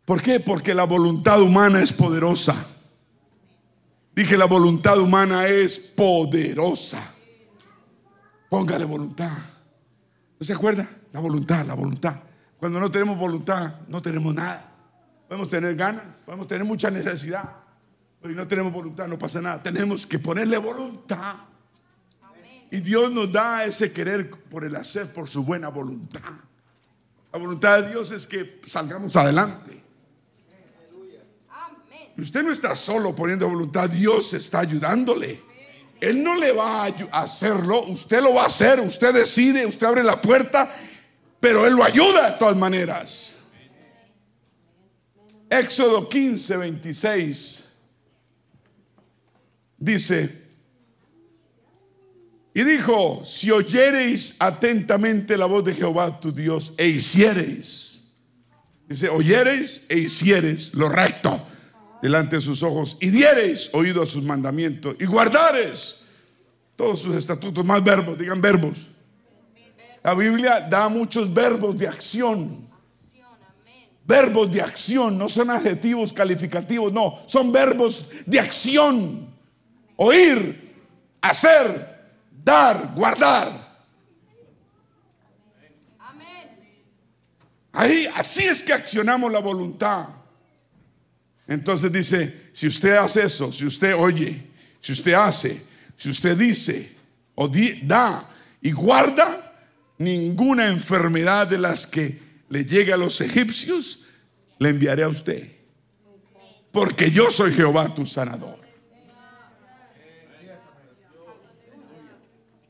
¿Por qué? Porque la voluntad humana es poderosa. Dije, la voluntad humana es poderosa. Póngale voluntad. ¿No se acuerda? La voluntad, la voluntad. Cuando no tenemos voluntad, no tenemos nada. Podemos tener ganas, podemos tener mucha necesidad, pero si no tenemos voluntad, no pasa nada. Tenemos que ponerle voluntad. Y Dios nos da ese querer por el hacer, por su buena voluntad. La voluntad de Dios es que salgamos adelante. Y usted no está solo poniendo voluntad, Dios está ayudándole. Él no le va a hacerlo, usted lo va a hacer, usted decide, usted abre la puerta pero Él lo ayuda de todas maneras. Éxodo 15, 26 dice, y dijo, si oyereis atentamente la voz de Jehová tu Dios e hiciereis, dice, oyereis e hiciereis lo recto delante de sus ojos y diereis oído a sus mandamientos y guardares todos sus estatutos, más verbos, digan verbos la Biblia da muchos verbos de acción. Verbos de acción, no son adjetivos calificativos, no, son verbos de acción. Oír, hacer, dar, guardar. Ahí, así es que accionamos la voluntad. Entonces dice, si usted hace eso, si usted oye, si usted hace, si usted dice o da y guarda, ninguna enfermedad de las que le llegue a los egipcios le enviaré a usted. Porque yo soy Jehová tu sanador.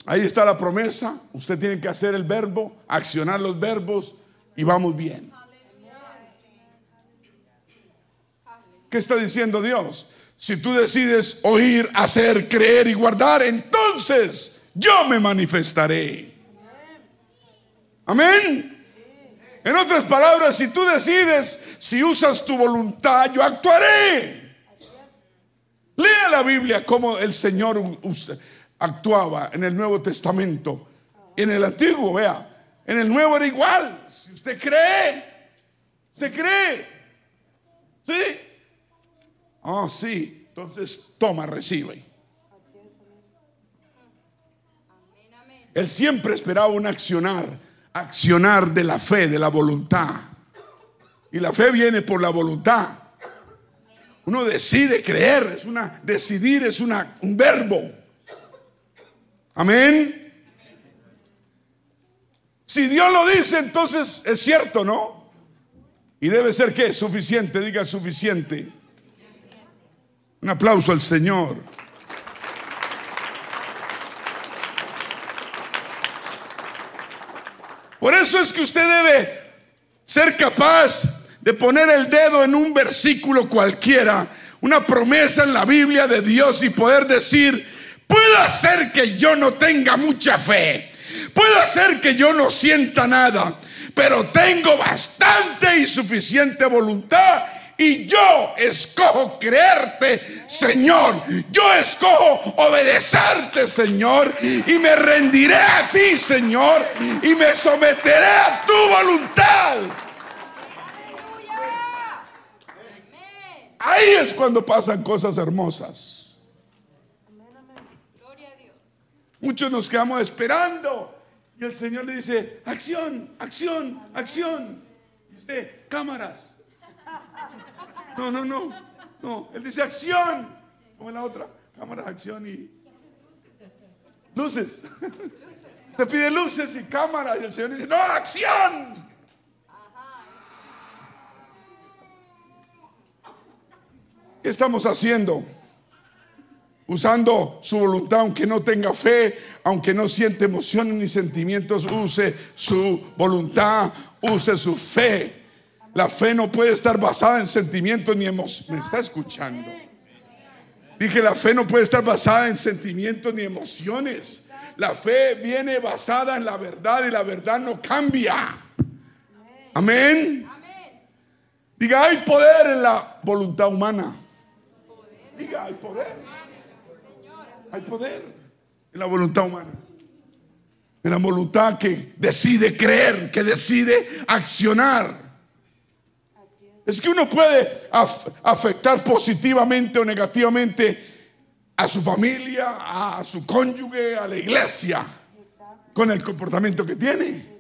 Ahí está la promesa. Usted tiene que hacer el verbo, accionar los verbos y vamos bien. ¿Qué está diciendo Dios? Si tú decides oír, hacer, creer y guardar, entonces yo me manifestaré. Amén. En otras palabras, si tú decides, si usas tu voluntad, yo actuaré. Lea la Biblia como el Señor actuaba en el Nuevo Testamento. En el Antiguo, vea. En el Nuevo era igual. Si usted cree, usted cree. ¿Sí? Oh, sí. Entonces toma, recibe. Él siempre esperaba un accionar accionar de la fe, de la voluntad. Y la fe viene por la voluntad. Uno decide creer, es una decidir es una, un verbo. Amén. Si Dios lo dice, entonces es cierto, ¿no? Y debe ser que suficiente, diga suficiente. Un aplauso al Señor. Por eso es que usted debe ser capaz de poner el dedo en un versículo cualquiera, una promesa en la Biblia de Dios y poder decir, puede ser que yo no tenga mucha fe, puede ser que yo no sienta nada, pero tengo bastante y suficiente voluntad y yo escojo creerte, Señor. Yo escojo obedecerte, Señor. Y me rendiré a ti, Señor. Y me someteré a tu voluntad. Ahí es cuando pasan cosas hermosas. Muchos nos quedamos esperando. Y el Señor le dice, acción, acción, acción. Y usted, cámaras. No, no, no. No, él dice acción. Como en la otra. Cámara, acción y luces. Te pide luces y cámara y el Señor dice, no, acción. ¿Qué estamos haciendo? Usando su voluntad, aunque no tenga fe, aunque no siente emociones ni sentimientos, use su voluntad, use su fe la fe no puede estar basada en sentimientos ni emociones. ¿Me está escuchando? Dije, la fe no puede estar basada en sentimientos ni emociones. La fe viene basada en la verdad y la verdad no cambia. Amén. Diga, hay poder en la voluntad humana. Diga, hay poder. Hay poder en la voluntad humana. En la voluntad que decide creer, que decide accionar. Es que uno puede afectar positivamente o negativamente a su familia, a su cónyuge, a la iglesia, con el comportamiento que tiene.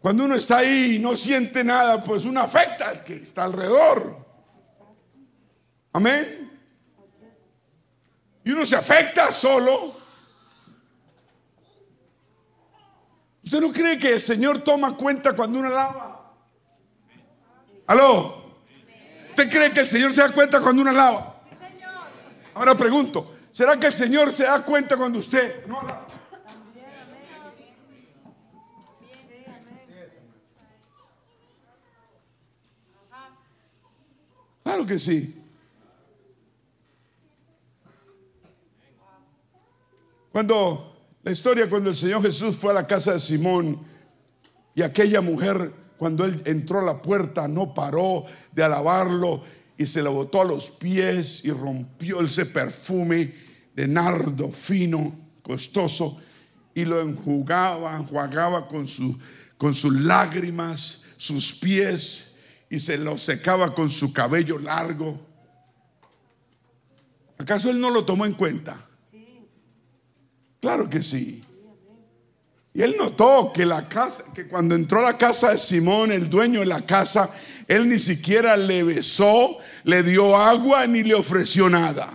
Cuando uno está ahí y no siente nada, pues uno afecta al que está alrededor. Amén. Y uno se afecta solo ¿Usted no cree que el Señor toma cuenta cuando uno lava? ¿Aló? ¿Usted cree que el Señor se da cuenta cuando uno lava? Ahora pregunto, ¿será que el Señor se da cuenta cuando usted no lava? Claro que sí. Cuando la historia cuando el Señor Jesús fue a la casa de Simón y aquella mujer cuando él entró a la puerta no paró de alabarlo y se le botó a los pies y rompió ese perfume de nardo fino, costoso y lo enjugaba, enjuagaba con, su, con sus lágrimas, sus pies y se lo secaba con su cabello largo. ¿Acaso él no lo tomó en cuenta? Claro que sí. Y él notó que la casa, que cuando entró a la casa de Simón, el dueño de la casa, él ni siquiera le besó, le dio agua ni le ofreció nada.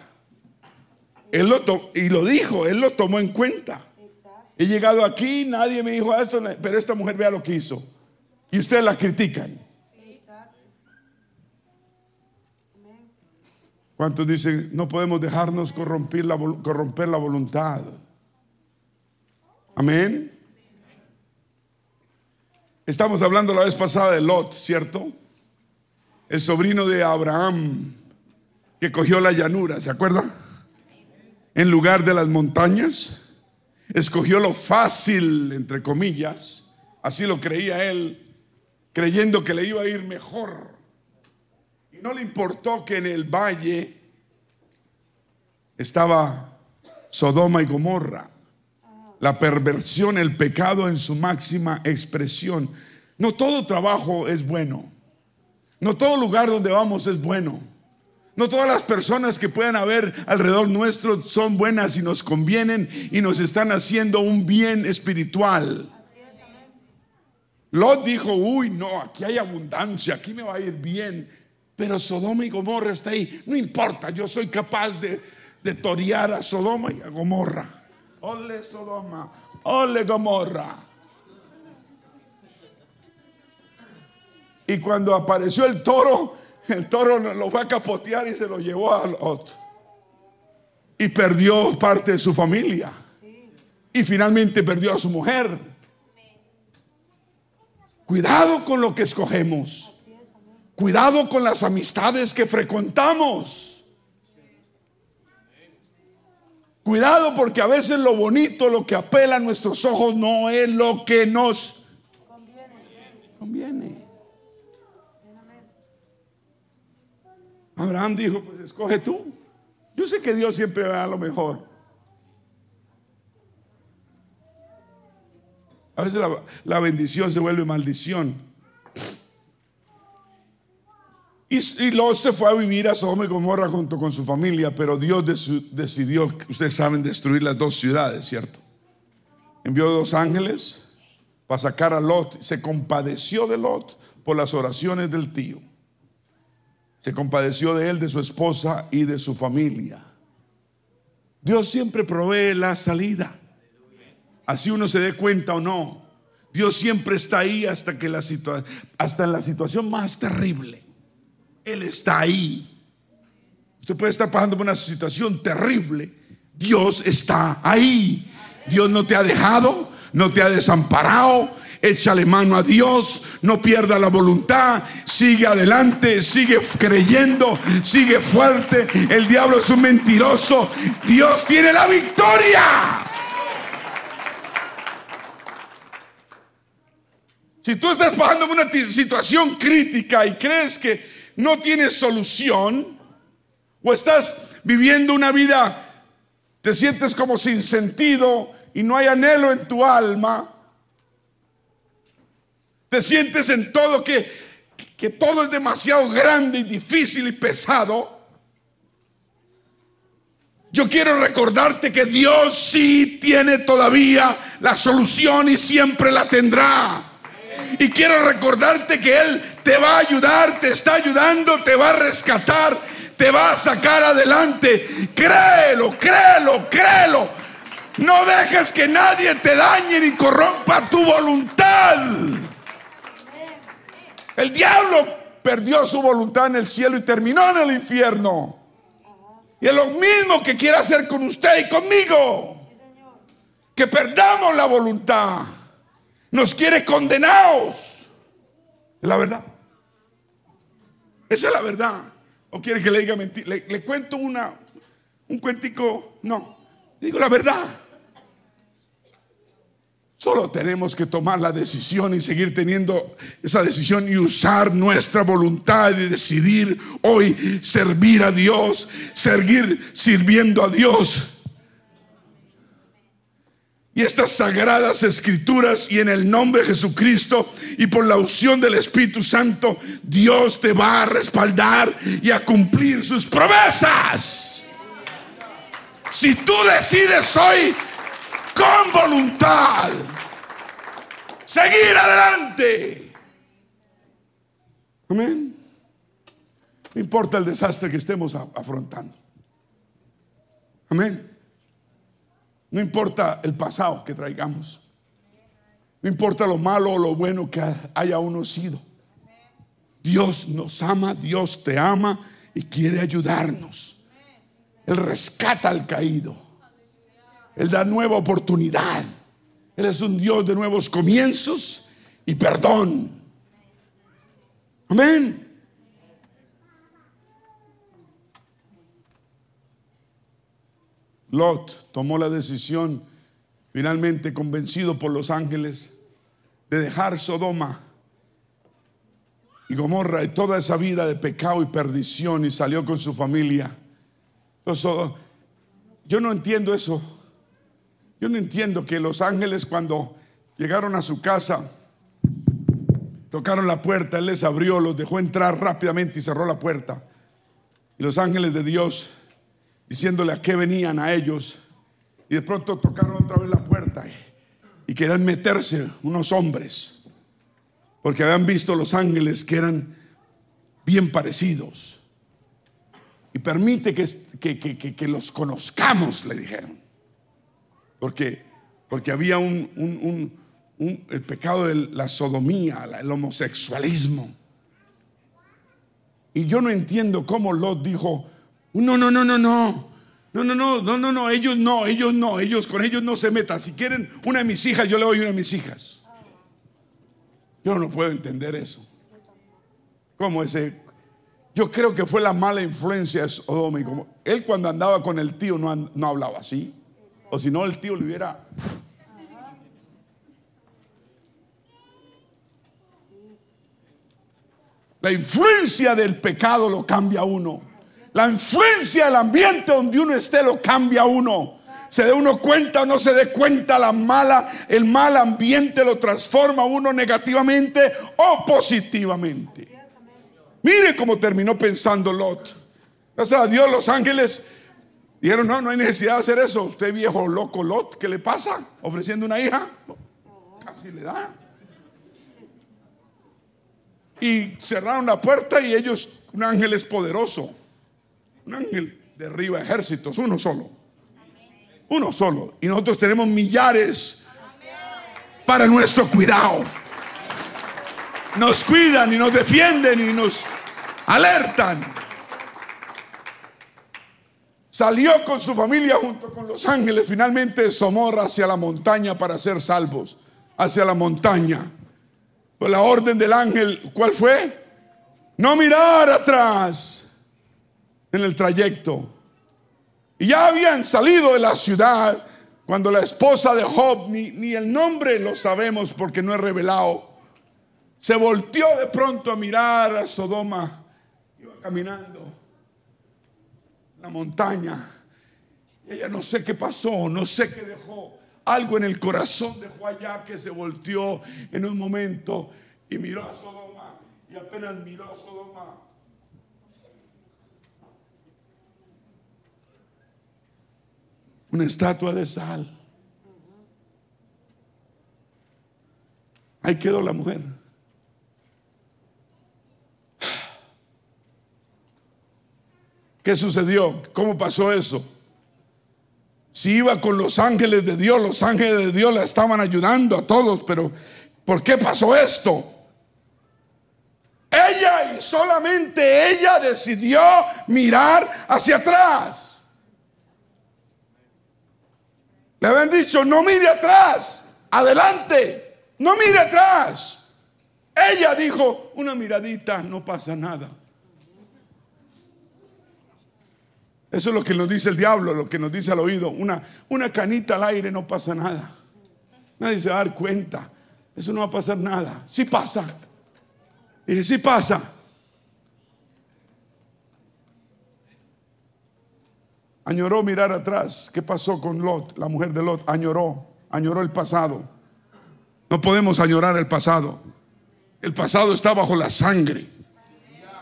Él lo y lo dijo, él lo tomó en cuenta. He llegado aquí, nadie me dijo eso, pero esta mujer vea lo que hizo. Y ustedes la critican. ¿Cuántos dicen, no podemos dejarnos corromper la, corromper la voluntad? Amén. Estamos hablando la vez pasada de Lot, ¿cierto? El sobrino de Abraham que cogió la llanura, ¿se acuerdan? En lugar de las montañas, escogió lo fácil, entre comillas, así lo creía él, creyendo que le iba a ir mejor. Y no le importó que en el valle estaba Sodoma y Gomorra la perversión, el pecado en su máxima expresión. No todo trabajo es bueno. No todo lugar donde vamos es bueno. No todas las personas que puedan haber alrededor nuestro son buenas y nos convienen y nos están haciendo un bien espiritual. Lot dijo, uy, no, aquí hay abundancia, aquí me va a ir bien. Pero Sodoma y Gomorra está ahí. No importa, yo soy capaz de, de torear a Sodoma y a Gomorra. Ole Sodoma, ole Gomorra. Y cuando apareció el toro, el toro lo fue a capotear y se lo llevó al otro. Y perdió parte de su familia. Y finalmente perdió a su mujer. Cuidado con lo que escogemos. Cuidado con las amistades que frecuentamos. Cuidado porque a veces lo bonito, lo que apela a nuestros ojos no es lo que nos conviene. Abraham dijo, pues escoge tú. Yo sé que Dios siempre va a lo mejor. A veces la, la bendición se vuelve maldición. Y, Lot se fue a vivir a Sodoma y Gomorra junto con su familia, pero Dios decidió, ustedes saben, destruir las dos ciudades, ¿cierto? Envió dos ángeles para sacar a Lot. Se compadeció de Lot por las oraciones del tío. Se compadeció de él, de su esposa y de su familia. Dios siempre provee la salida. Así uno se dé cuenta o no. Dios siempre está ahí hasta que la hasta en la situación más terrible. Él está ahí. Usted puede estar pasando por una situación terrible. Dios está ahí. Dios no te ha dejado, no te ha desamparado. Échale mano a Dios, no pierda la voluntad, sigue adelante, sigue creyendo, sigue fuerte. El diablo es un mentiroso. Dios tiene la victoria. Si tú estás pasando por una situación crítica y crees que no tienes solución o estás viviendo una vida, te sientes como sin sentido y no hay anhelo en tu alma, te sientes en todo que, que todo es demasiado grande y difícil y pesado. Yo quiero recordarte que Dios sí tiene todavía la solución y siempre la tendrá. Y quiero recordarte que Él te va a ayudar, te está ayudando, te va a rescatar, te va a sacar adelante. Créelo, créelo, créelo. No dejes que nadie te dañe ni corrompa tu voluntad. El diablo perdió su voluntad en el cielo y terminó en el infierno. Y es lo mismo que quiere hacer con usted y conmigo. Que perdamos la voluntad. Nos quiere condenados. Es la verdad. Esa es la verdad. ¿O quiere que le diga mentira? Le, cuento una, un cuentico. No, digo la verdad. Solo tenemos que tomar la decisión y seguir teniendo esa decisión y usar nuestra voluntad y decidir hoy servir a Dios, seguir sirviendo a Dios y estas sagradas escrituras y en el nombre de Jesucristo y por la unción del Espíritu Santo, Dios te va a respaldar y a cumplir sus promesas. Si tú decides hoy con voluntad seguir adelante. Amén. No importa el desastre que estemos afrontando. Amén. No importa el pasado que traigamos. No importa lo malo o lo bueno que haya uno sido. Dios nos ama, Dios te ama y quiere ayudarnos. Él rescata al caído. Él da nueva oportunidad. Él es un Dios de nuevos comienzos y perdón. Amén. Lot tomó la decisión, finalmente convencido por los ángeles, de dejar Sodoma y Gomorra y toda esa vida de pecado y perdición y salió con su familia. yo no entiendo eso. Yo no entiendo que los ángeles cuando llegaron a su casa, tocaron la puerta, él les abrió, los dejó entrar rápidamente y cerró la puerta. Y los ángeles de Dios diciéndole a qué venían a ellos. Y de pronto tocaron otra vez la puerta y, querían meterse unos hombres porque habían visto los ángeles que eran bien parecidos. Y permite que, que, los conozcamos, le dijeron. Porque, porque había un, el pecado de la sodomía, el homosexualismo. Y yo no entiendo cómo Lot dijo, no, no, no, no, no. No, no, no, no, no, no, ellos no, ellos no, ellos con ellos no se metan. Si quieren una de mis hijas, yo le doy una de mis hijas. Yo no puedo entender eso. ¿Cómo ese? Yo creo que fue la mala influencia de Sodoma. como él cuando andaba con el tío no, no hablaba así. O si no, el tío le hubiera... La influencia del pecado lo cambia a uno. La influencia del ambiente donde uno esté lo cambia a uno se dé uno cuenta o no se dé cuenta, la mala, el mal ambiente lo transforma uno negativamente o positivamente. Mire cómo terminó pensando Lot. Gracias a Dios, los ángeles dijeron: No, no hay necesidad de hacer eso. Usted, viejo loco Lot, ¿qué le pasa? Ofreciendo una hija, casi le da. Y cerraron la puerta y ellos, un ángel es poderoso. Un ángel derriba ejércitos, uno solo. Uno solo. Y nosotros tenemos millares para nuestro cuidado. Nos cuidan y nos defienden y nos alertan. Salió con su familia junto con los ángeles finalmente de Somorra hacia la montaña para ser salvos. Hacia la montaña. Pues la orden del ángel, ¿cuál fue? No mirar atrás en el trayecto. Y ya habían salido de la ciudad cuando la esposa de Job, ni, el nombre lo sabemos porque no es revelado, se volteó de pronto a mirar a Sodoma. Iba caminando en la montaña. Ella no sé qué pasó, no sé qué dejó. Algo en el corazón dejó allá que se volteó en un momento y miró a Sodoma. Y apenas miró a Sodoma, una estatua de sal. Ahí quedó la mujer. ¿Qué sucedió? ¿Cómo pasó eso? Si iba con los ángeles de Dios, los ángeles de Dios la estaban ayudando a todos, pero ¿por qué pasó esto? Ella y solamente ella decidió mirar hacia atrás. Le habían dicho, no mire atrás, adelante, no mire atrás. Ella dijo, una miradita, no pasa nada. Eso es lo que nos dice el diablo, lo que nos dice al oído. Una, una canita al aire no pasa nada. Nadie se va a dar cuenta. Eso no va a pasar nada. Sí pasa. Dije, sí pasa. Añoró mirar atrás. ¿Qué pasó con Lot? La mujer de Lot añoró, añoró el pasado. No podemos añorar el pasado. El pasado está bajo la sangre.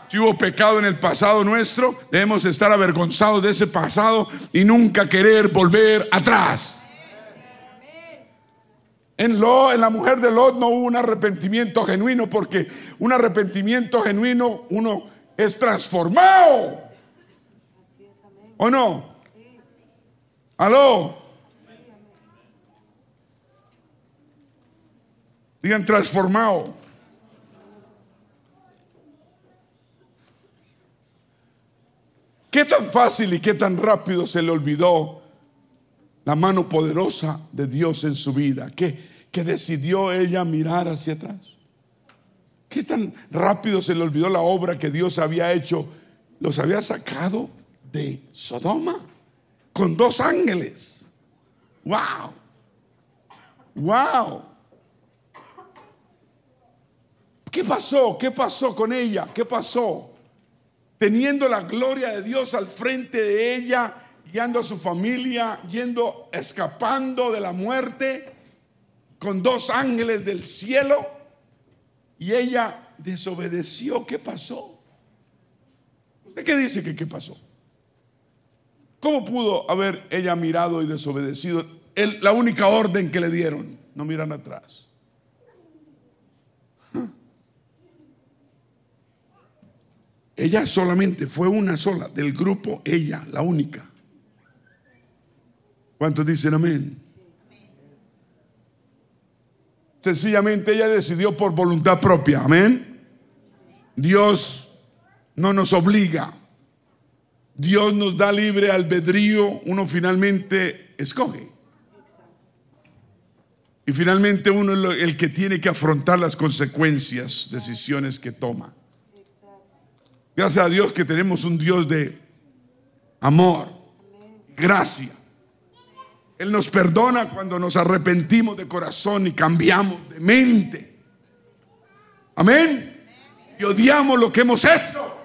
Si hubo pecado en el pasado nuestro, debemos estar avergonzados de ese pasado y nunca querer volver atrás. En, Lot, en la mujer de Lot no hubo un arrepentimiento genuino porque un arrepentimiento genuino uno es transformado. ¿O no? Aló. Digan transformado. ¿Qué tan fácil y qué tan rápido se le olvidó la mano poderosa de Dios en su vida? Que, que decidió ella mirar hacia atrás. ¿Qué tan rápido se le olvidó la obra que Dios había hecho? Los había sacado de Sodoma con dos ángeles. ¡Wow! ¡Wow! ¿Qué pasó? ¿Qué pasó con ella? ¿Qué pasó? Teniendo la gloria de Dios al frente de ella, guiando a su familia, yendo, escapando de la muerte, con dos ángeles del cielo, y ella desobedeció. ¿Qué pasó? ¿De qué dice que qué pasó? ¿Cómo pudo haber ella mirado y desobedecido la única orden que le dieron? No miran atrás. Ella solamente fue una sola del grupo, ella, la única. ¿Cuántos dicen amén? Sencillamente ella decidió por voluntad propia, amén. Dios no nos obliga. Dios nos da libre albedrío, uno finalmente escoge. Y finalmente uno es el que tiene que afrontar las consecuencias, decisiones que toma. Gracias a Dios que tenemos un Dios de amor, gracia. Él nos perdona cuando nos arrepentimos de corazón y cambiamos de mente. Amén. Y odiamos lo que hemos hecho.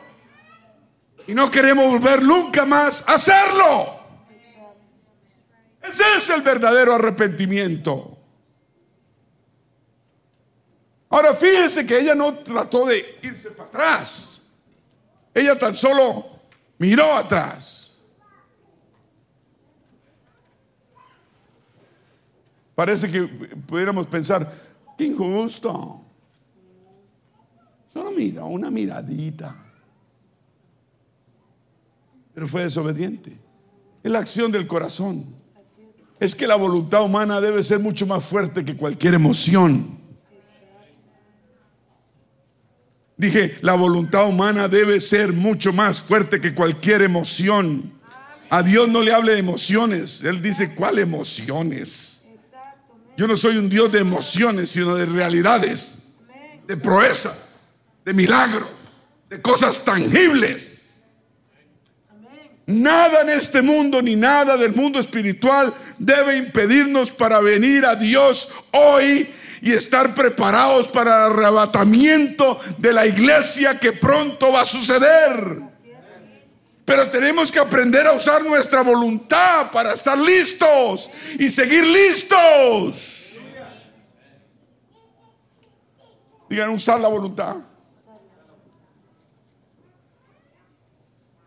Y no queremos volver nunca más a hacerlo. Ese es el verdadero arrepentimiento. Ahora fíjense que ella no trató de irse para atrás. Ella tan solo miró atrás. Parece que pudiéramos pensar, qué injusto. Solo mira, una miradita. Pero fue desobediente. Es la acción del corazón. Es que la voluntad humana debe ser mucho más fuerte que cualquier emoción. Dije, la voluntad humana debe ser mucho más fuerte que cualquier emoción. A Dios no le hable de emociones. Él dice, ¿cuál emociones? Yo no soy un Dios de emociones, sino de realidades, de proezas, de milagros, de cosas tangibles. Nada en este mundo ni nada del mundo espiritual debe impedirnos para venir a Dios hoy y estar preparados para el arrebatamiento de la iglesia que pronto va a suceder. Pero tenemos que aprender a usar nuestra voluntad para estar listos y seguir listos. Digan, usar la voluntad.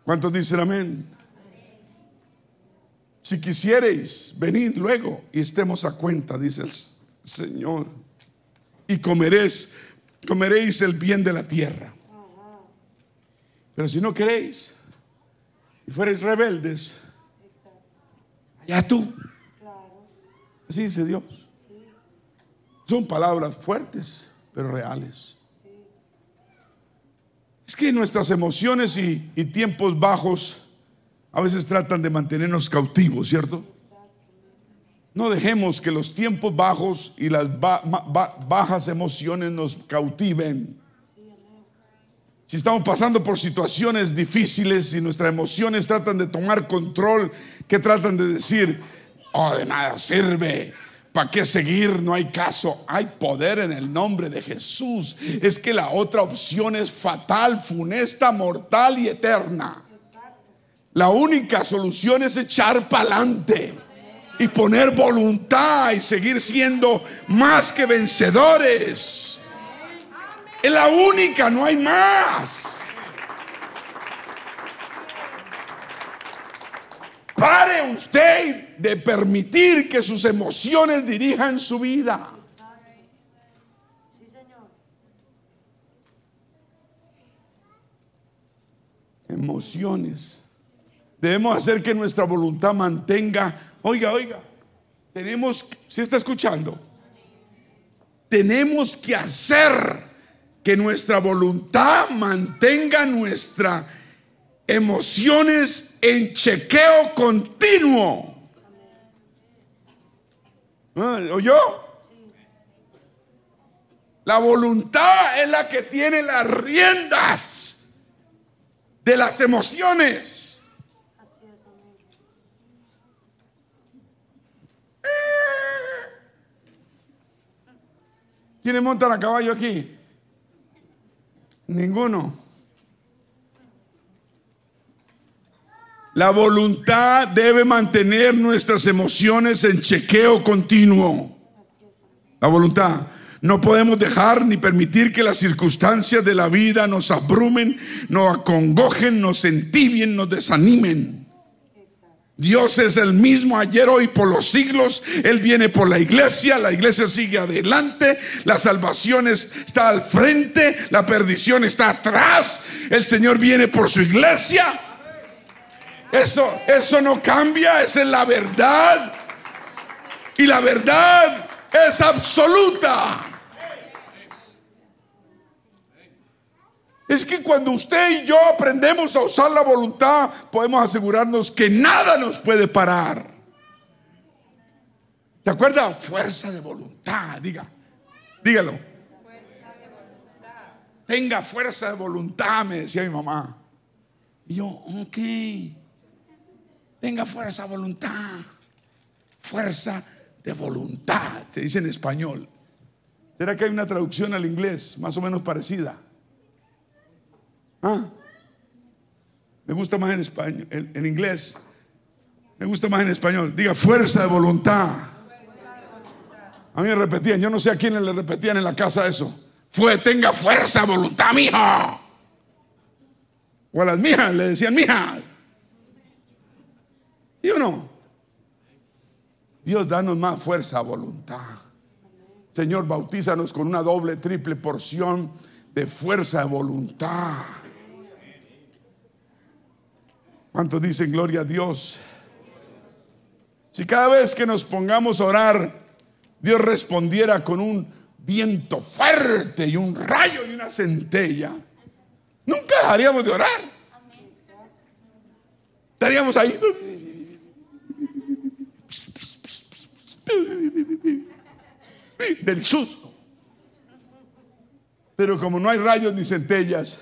¿Cuántos dicen amén? Si quisierais venir luego y estemos a cuenta, dice el Señor y comeréis, comeréis el bien de la tierra. Pero si no queréis y fuereis rebeldes, ya tú. Así dice Dios. Son palabras fuertes, pero reales. Es que nuestras emociones y, tiempos bajos a veces tratan de mantenernos cautivos, ¿cierto? No dejemos que los tiempos bajos y las bajas emociones nos cautiven. Si estamos pasando por situaciones difíciles y nuestras emociones tratan de tomar control, que tratan de decir, oh, de nada sirve, ¿para qué seguir? No hay caso, hay poder en el nombre de Jesús. Es que la otra opción es fatal, funesta, mortal y eterna. La única solución es echar para adelante y poner voluntad y seguir siendo más que vencedores. Es la única, no hay más. Pare usted de permitir que sus emociones dirijan su vida. Emociones. Debemos hacer que nuestra voluntad mantenga Oiga, oiga, tenemos, si está escuchando, tenemos que hacer que nuestra voluntad mantenga nuestras emociones en chequeo continuo. ¿Ah, ¿Oyó? La voluntad es la que tiene las riendas de las emociones. ¿Quiénes montan a caballo aquí? Ninguno. La voluntad debe mantener nuestras emociones en chequeo continuo. La voluntad. No podemos dejar ni permitir que las circunstancias de la vida nos abrumen, nos acongojen, nos entibien, nos desanimen. Dios es el mismo ayer, hoy, por los siglos. Él viene por la iglesia, la iglesia sigue adelante, la salvación está al frente, la perdición está atrás. El Señor viene por su iglesia. Eso, eso no cambia, esa es la verdad. Y la verdad es absoluta. Es que cuando usted y yo aprendemos a usar la voluntad, podemos asegurarnos que nada nos puede parar. ¿Se acuerda? Fuerza de voluntad, diga. Dígalo. Tenga fuerza de voluntad, me decía mi mamá. Y yo, ok. Tenga fuerza voluntad. Fuerza de voluntad. Se dice en español. ¿Será que hay una traducción al inglés más o menos parecida? ¿Ah? Me gusta más en español, en, inglés. Me gusta más en español. Diga fuerza de voluntad. A mí me repetían, yo no sé a quiénes le repetían en la casa eso. Fue, tenga fuerza, voluntad, mija. O a las mijas le decían, mija. Y uno, Dios, danos más fuerza, voluntad. Señor, bautízanos con una doble, triple porción de fuerza voluntad. ¿Cuántos dicen gloria a Dios? Si cada vez que nos pongamos a orar, Dios respondiera con un viento fuerte y un rayo y una centella, nunca dejaríamos de orar. Estaríamos ahí del susto. Pero como no hay rayos ni centellas,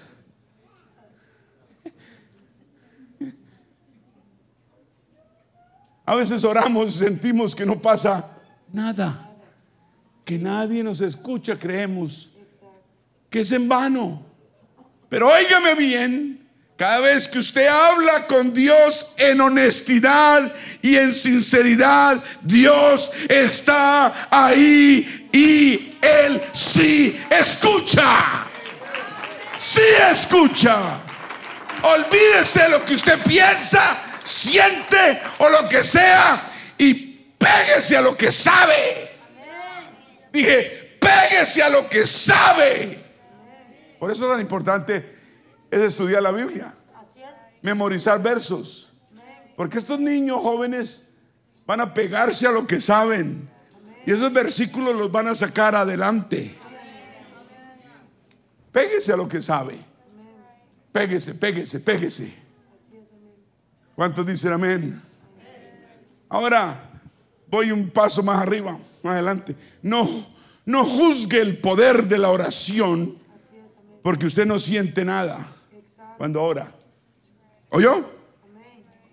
A veces oramos y sentimos que no pasa nada, que nadie nos escucha, creemos que es en vano. Pero óigame bien, cada vez que usted habla con Dios en honestidad y en sinceridad, Dios está ahí y Él sí escucha. Sí escucha. Olvídese lo que usted piensa siente o lo que sea y péguese a lo que sabe. Dije, péguese a lo que sabe. Por eso tan importante es estudiar la Biblia, memorizar versos. Porque estos niños jóvenes van a pegarse a lo que saben. Y esos versículos los van a sacar adelante. Péguese a lo que sabe. Péguese, péguese, péguese. ¿Cuántos dicen amén? Ahora voy un paso más arriba, más adelante. No, no juzgue el poder de la oración porque usted no siente nada cuando ora. ¿Oyó?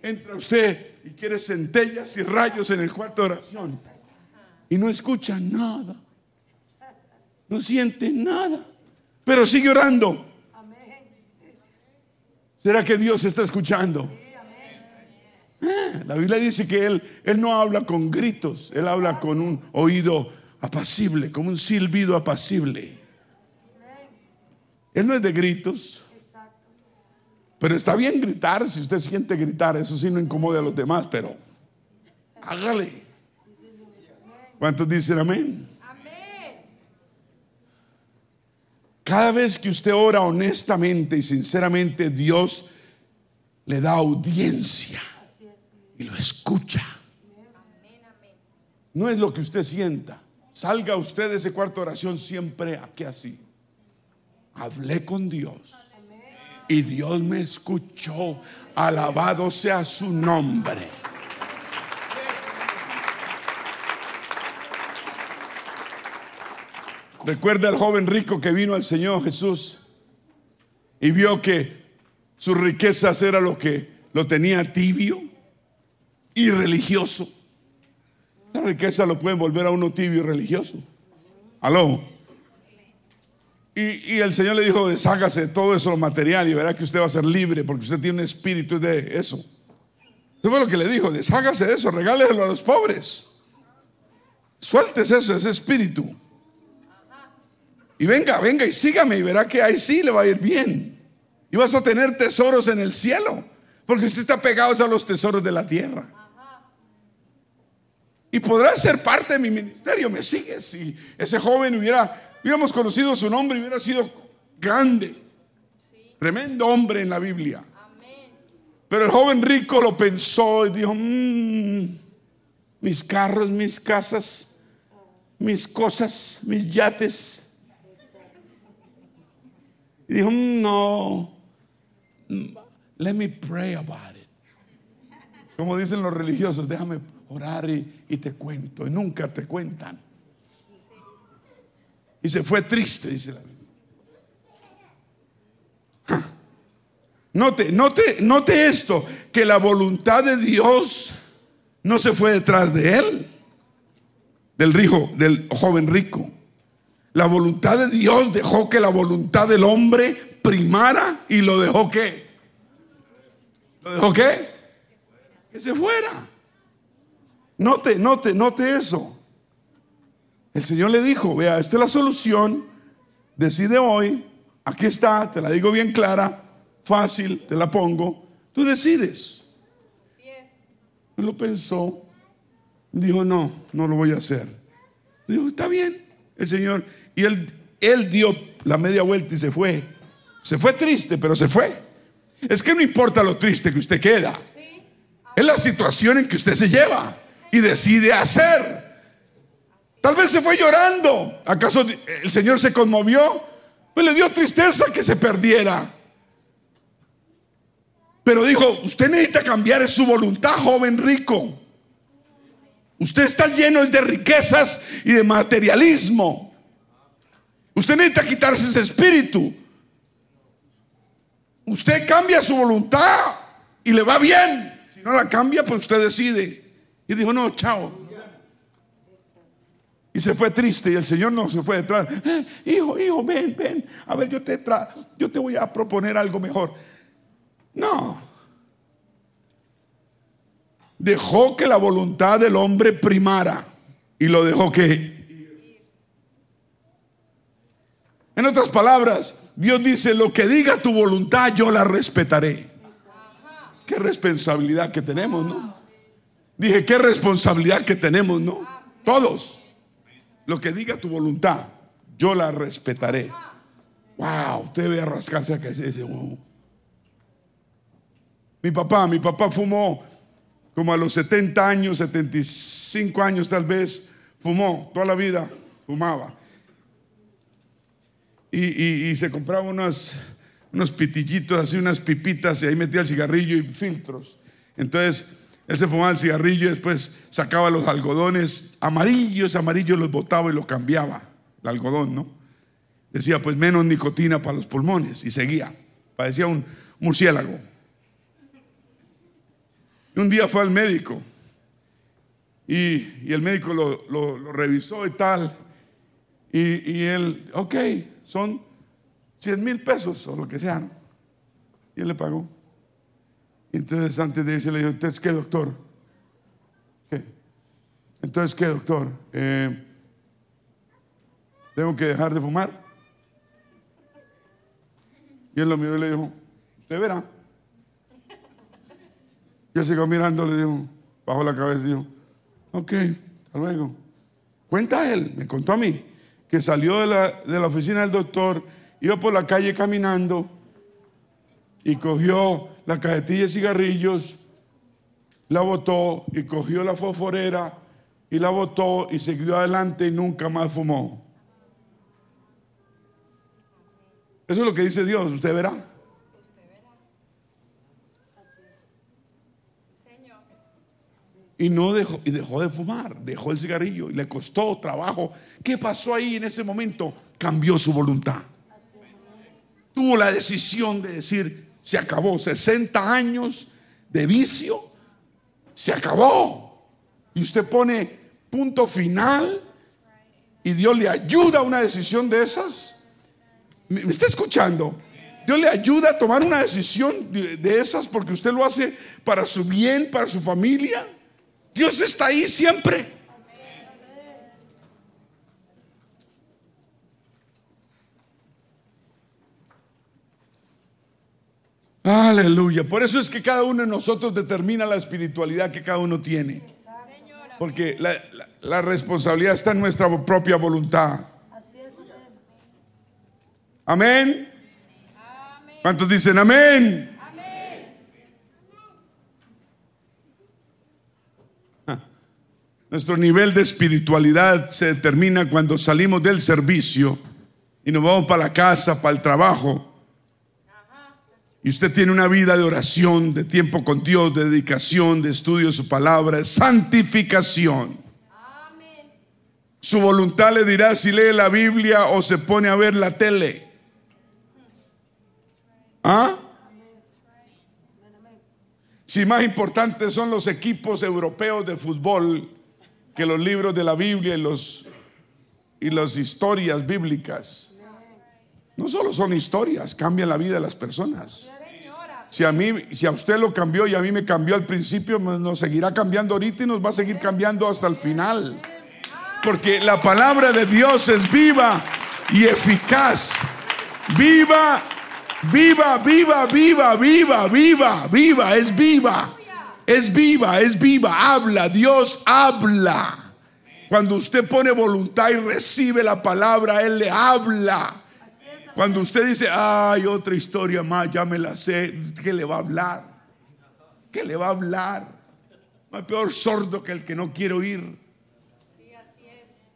Entra usted y quiere centellas y rayos en el cuarto de oración y no escucha nada. No siente nada, pero sigue orando. ¿Será que Dios está escuchando? La Biblia dice que él, él no habla con gritos, él habla con un oído apacible, como un silbido apacible. Él no es de gritos. Pero está bien gritar, si usted siente gritar, eso sí no incomoda a los demás, pero hágale. ¿Cuántos dicen amén? Cada vez que usted ora honestamente y sinceramente, Dios le da audiencia y lo escucha. No es lo que usted sienta. Salga usted de ese cuarto de oración siempre aquí así. Hablé con Dios y Dios me escuchó. Alabado sea su nombre. Recuerda al joven rico que vino al Señor Jesús y vio que sus riquezas era lo que lo tenía tibio y religioso. La riqueza lo pueden volver a uno tibio y religioso. Aló. Y, el Señor le dijo, deshágase de todo eso, lo material, y verá que usted va a ser libre, porque usted tiene un espíritu de eso. Eso fue lo que le dijo, deshágase de eso, regáleselo a los pobres. Sueltes eso, ese espíritu. Y venga, venga y sígame y verá que ahí sí le va a ir bien. Y vas a tener tesoros en el cielo, porque usted está pegado a los tesoros de la tierra. Y podrá ser parte de mi ministerio, me sigue. Si ese joven hubiera, hubiéramos conocido su nombre, hubiera sido grande, tremendo hombre en la Biblia. Pero el joven rico lo pensó y dijo, mmm, mis carros, mis casas, mis cosas, mis yates. Y dijo, no, let me pray about it. Como dicen los religiosos, déjame orar y, te cuento. Y nunca te cuentan. Y se fue triste, dice la Biblia. Note, note, note esto, que la voluntad de Dios no se fue detrás de él, del rico, del joven rico. La voluntad de Dios dejó que la voluntad del hombre primara y lo dejó que. ¿Lo dejó qué? Que se fuera. Note, note, note eso. El Señor le dijo, vea, esta es la solución, decide hoy, aquí está, te la digo bien clara, fácil, te la pongo, tú decides. Lo pensó, dijo, no, no lo voy a hacer. Dijo, está bien, el Señor, y él, él dio la media vuelta y se fue. Se fue triste, pero se fue. Es que no importa lo triste que usted queda, es la situación en que usted se lleva y decide hacer. Tal vez se fue llorando. ¿Acaso el Señor se conmovió? Pues le dio tristeza que se perdiera. Pero dijo, usted necesita cambiar su voluntad, joven rico. Usted está lleno de riquezas y de materialismo. Usted necesita quitarse ese espíritu. Usted cambia su voluntad y le va bien. Si no la cambia, pues usted decide. Y dijo, no, chao. Y se fue triste y el Señor no se fue detrás. Eh, hijo, hijo, ven, ven. A ver, yo te, tra yo te voy a proponer algo mejor. No. Dejó que la voluntad del hombre primara y lo dejó que... En otras palabras, Dios dice, lo que diga tu voluntad, yo la respetaré. Qué responsabilidad que tenemos, ¿no? Dije, qué responsabilidad que tenemos, ¿no? Todos. Lo que diga tu voluntad, yo la respetaré. Wow, usted debe rascarse acá ese, Mi papá, mi papá fumó como a los 70 años, 75 años tal vez, fumó toda la vida, fumaba. Y, se compraba unos, unos pitillitos, así unas pipitas, y ahí metía el cigarrillo y filtros. Entonces, él se fumaba el cigarrillo y después sacaba los algodones amarillos, amarillos los botaba y los cambiaba, el algodón, ¿no? Decía, pues menos nicotina para los pulmones y seguía. Parecía un murciélago. Y un día fue al médico y, el médico lo, revisó y tal. Y, él, ok, son 100 mil pesos o lo que sea. Y él le pagó. Entonces antes de irse le dijo, entonces, ¿qué doctor? Entonces, ¿qué doctor? Eh, ¿Tengo que dejar de fumar? Y él lo miró y le dijo, usted verá. Yo sigo mirando, le dijo, bajo la cabeza, dijo, ok, hasta luego. Cuenta él, me contó a mí, que salió de la, de la oficina del doctor, iba por la calle caminando y cogió la cajetilla de cigarrillos, la botó y cogió la fosforera y la botó y siguió adelante y nunca más fumó. Eso es lo que dice Dios, usted verá. y no dejó, y dejó de fumar, dejó el cigarrillo y le costó trabajo. ¿Qué pasó ahí en ese momento? Cambió su voluntad. Tuvo la decisión de decir, se acabó, 60 años de vicio, se acabó. Y usted pone punto final y Dios le ayuda a una decisión de esas. ¿Me está escuchando? Dios le ayuda a tomar una decisión de esas porque usted lo hace para su bien, para su familia. Dios está ahí siempre. Aleluya. Por eso es que cada uno de nosotros determina la espiritualidad que cada uno tiene. Porque la, responsabilidad está en nuestra propia voluntad. Amén. ¿Cuántos dicen amén? Nuestro nivel de espiritualidad se determina cuando salimos del servicio y nos vamos para la casa, para el trabajo. Y usted tiene una vida de oración, de tiempo con Dios, de dedicación, de estudio de su palabra, de santificación. Su voluntad le dirá si lee la Biblia o se pone a ver la tele. ¿Ah? Si más importantes son los equipos europeos de fútbol que los libros de la Biblia y, los, y las historias bíblicas. No solo son historias, cambian la vida de las personas. Si a mí, si a usted lo cambió y a mí me cambió al principio, nos seguirá cambiando ahorita y nos va a seguir cambiando hasta el final. Porque la palabra de Dios es viva y eficaz. Viva, viva, viva, viva, viva, viva, viva, es viva. Es viva, es viva, habla, Dios habla. Cuando usted pone voluntad y recibe la palabra, Él le habla. Cuando usted dice, ay, otra historia más, ya me la sé, ¿qué le va a hablar? ¿Qué le va a hablar? No hay peor sordo que el que no quiere oír.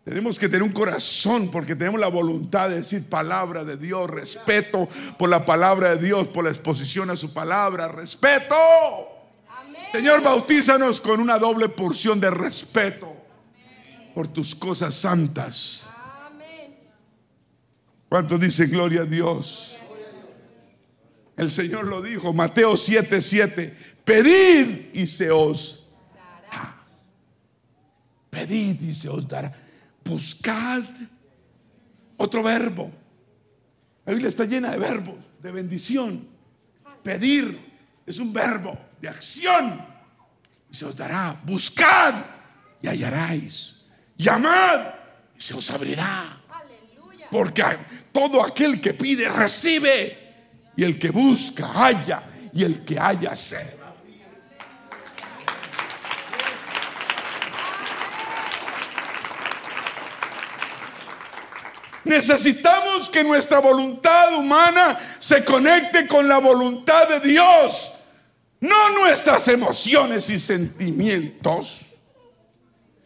Tenemos que tener un corazón porque tenemos la voluntad de decir palabra de Dios, respeto por la palabra de Dios, por la exposición a su palabra, respeto. Señor, bautízanos con una doble porción de respeto por tus cosas santas. ¿Cuántos dicen gloria a Dios? El Señor lo dijo, Mateo 7:7, 7, pedid y se os dará. Pedid y se os dará. Buscad. Otro verbo. La Biblia está llena de verbos, de bendición. Pedir es un verbo de acción. Y se os dará. Buscad y hallaréis. Llamad y se os abrirá. Porque todo aquel que pide recibe. Y el que busca halla. Y el que halla se Necesitamos que nuestra voluntad humana se conecte con la voluntad de Dios no nuestras emociones y sentimientos.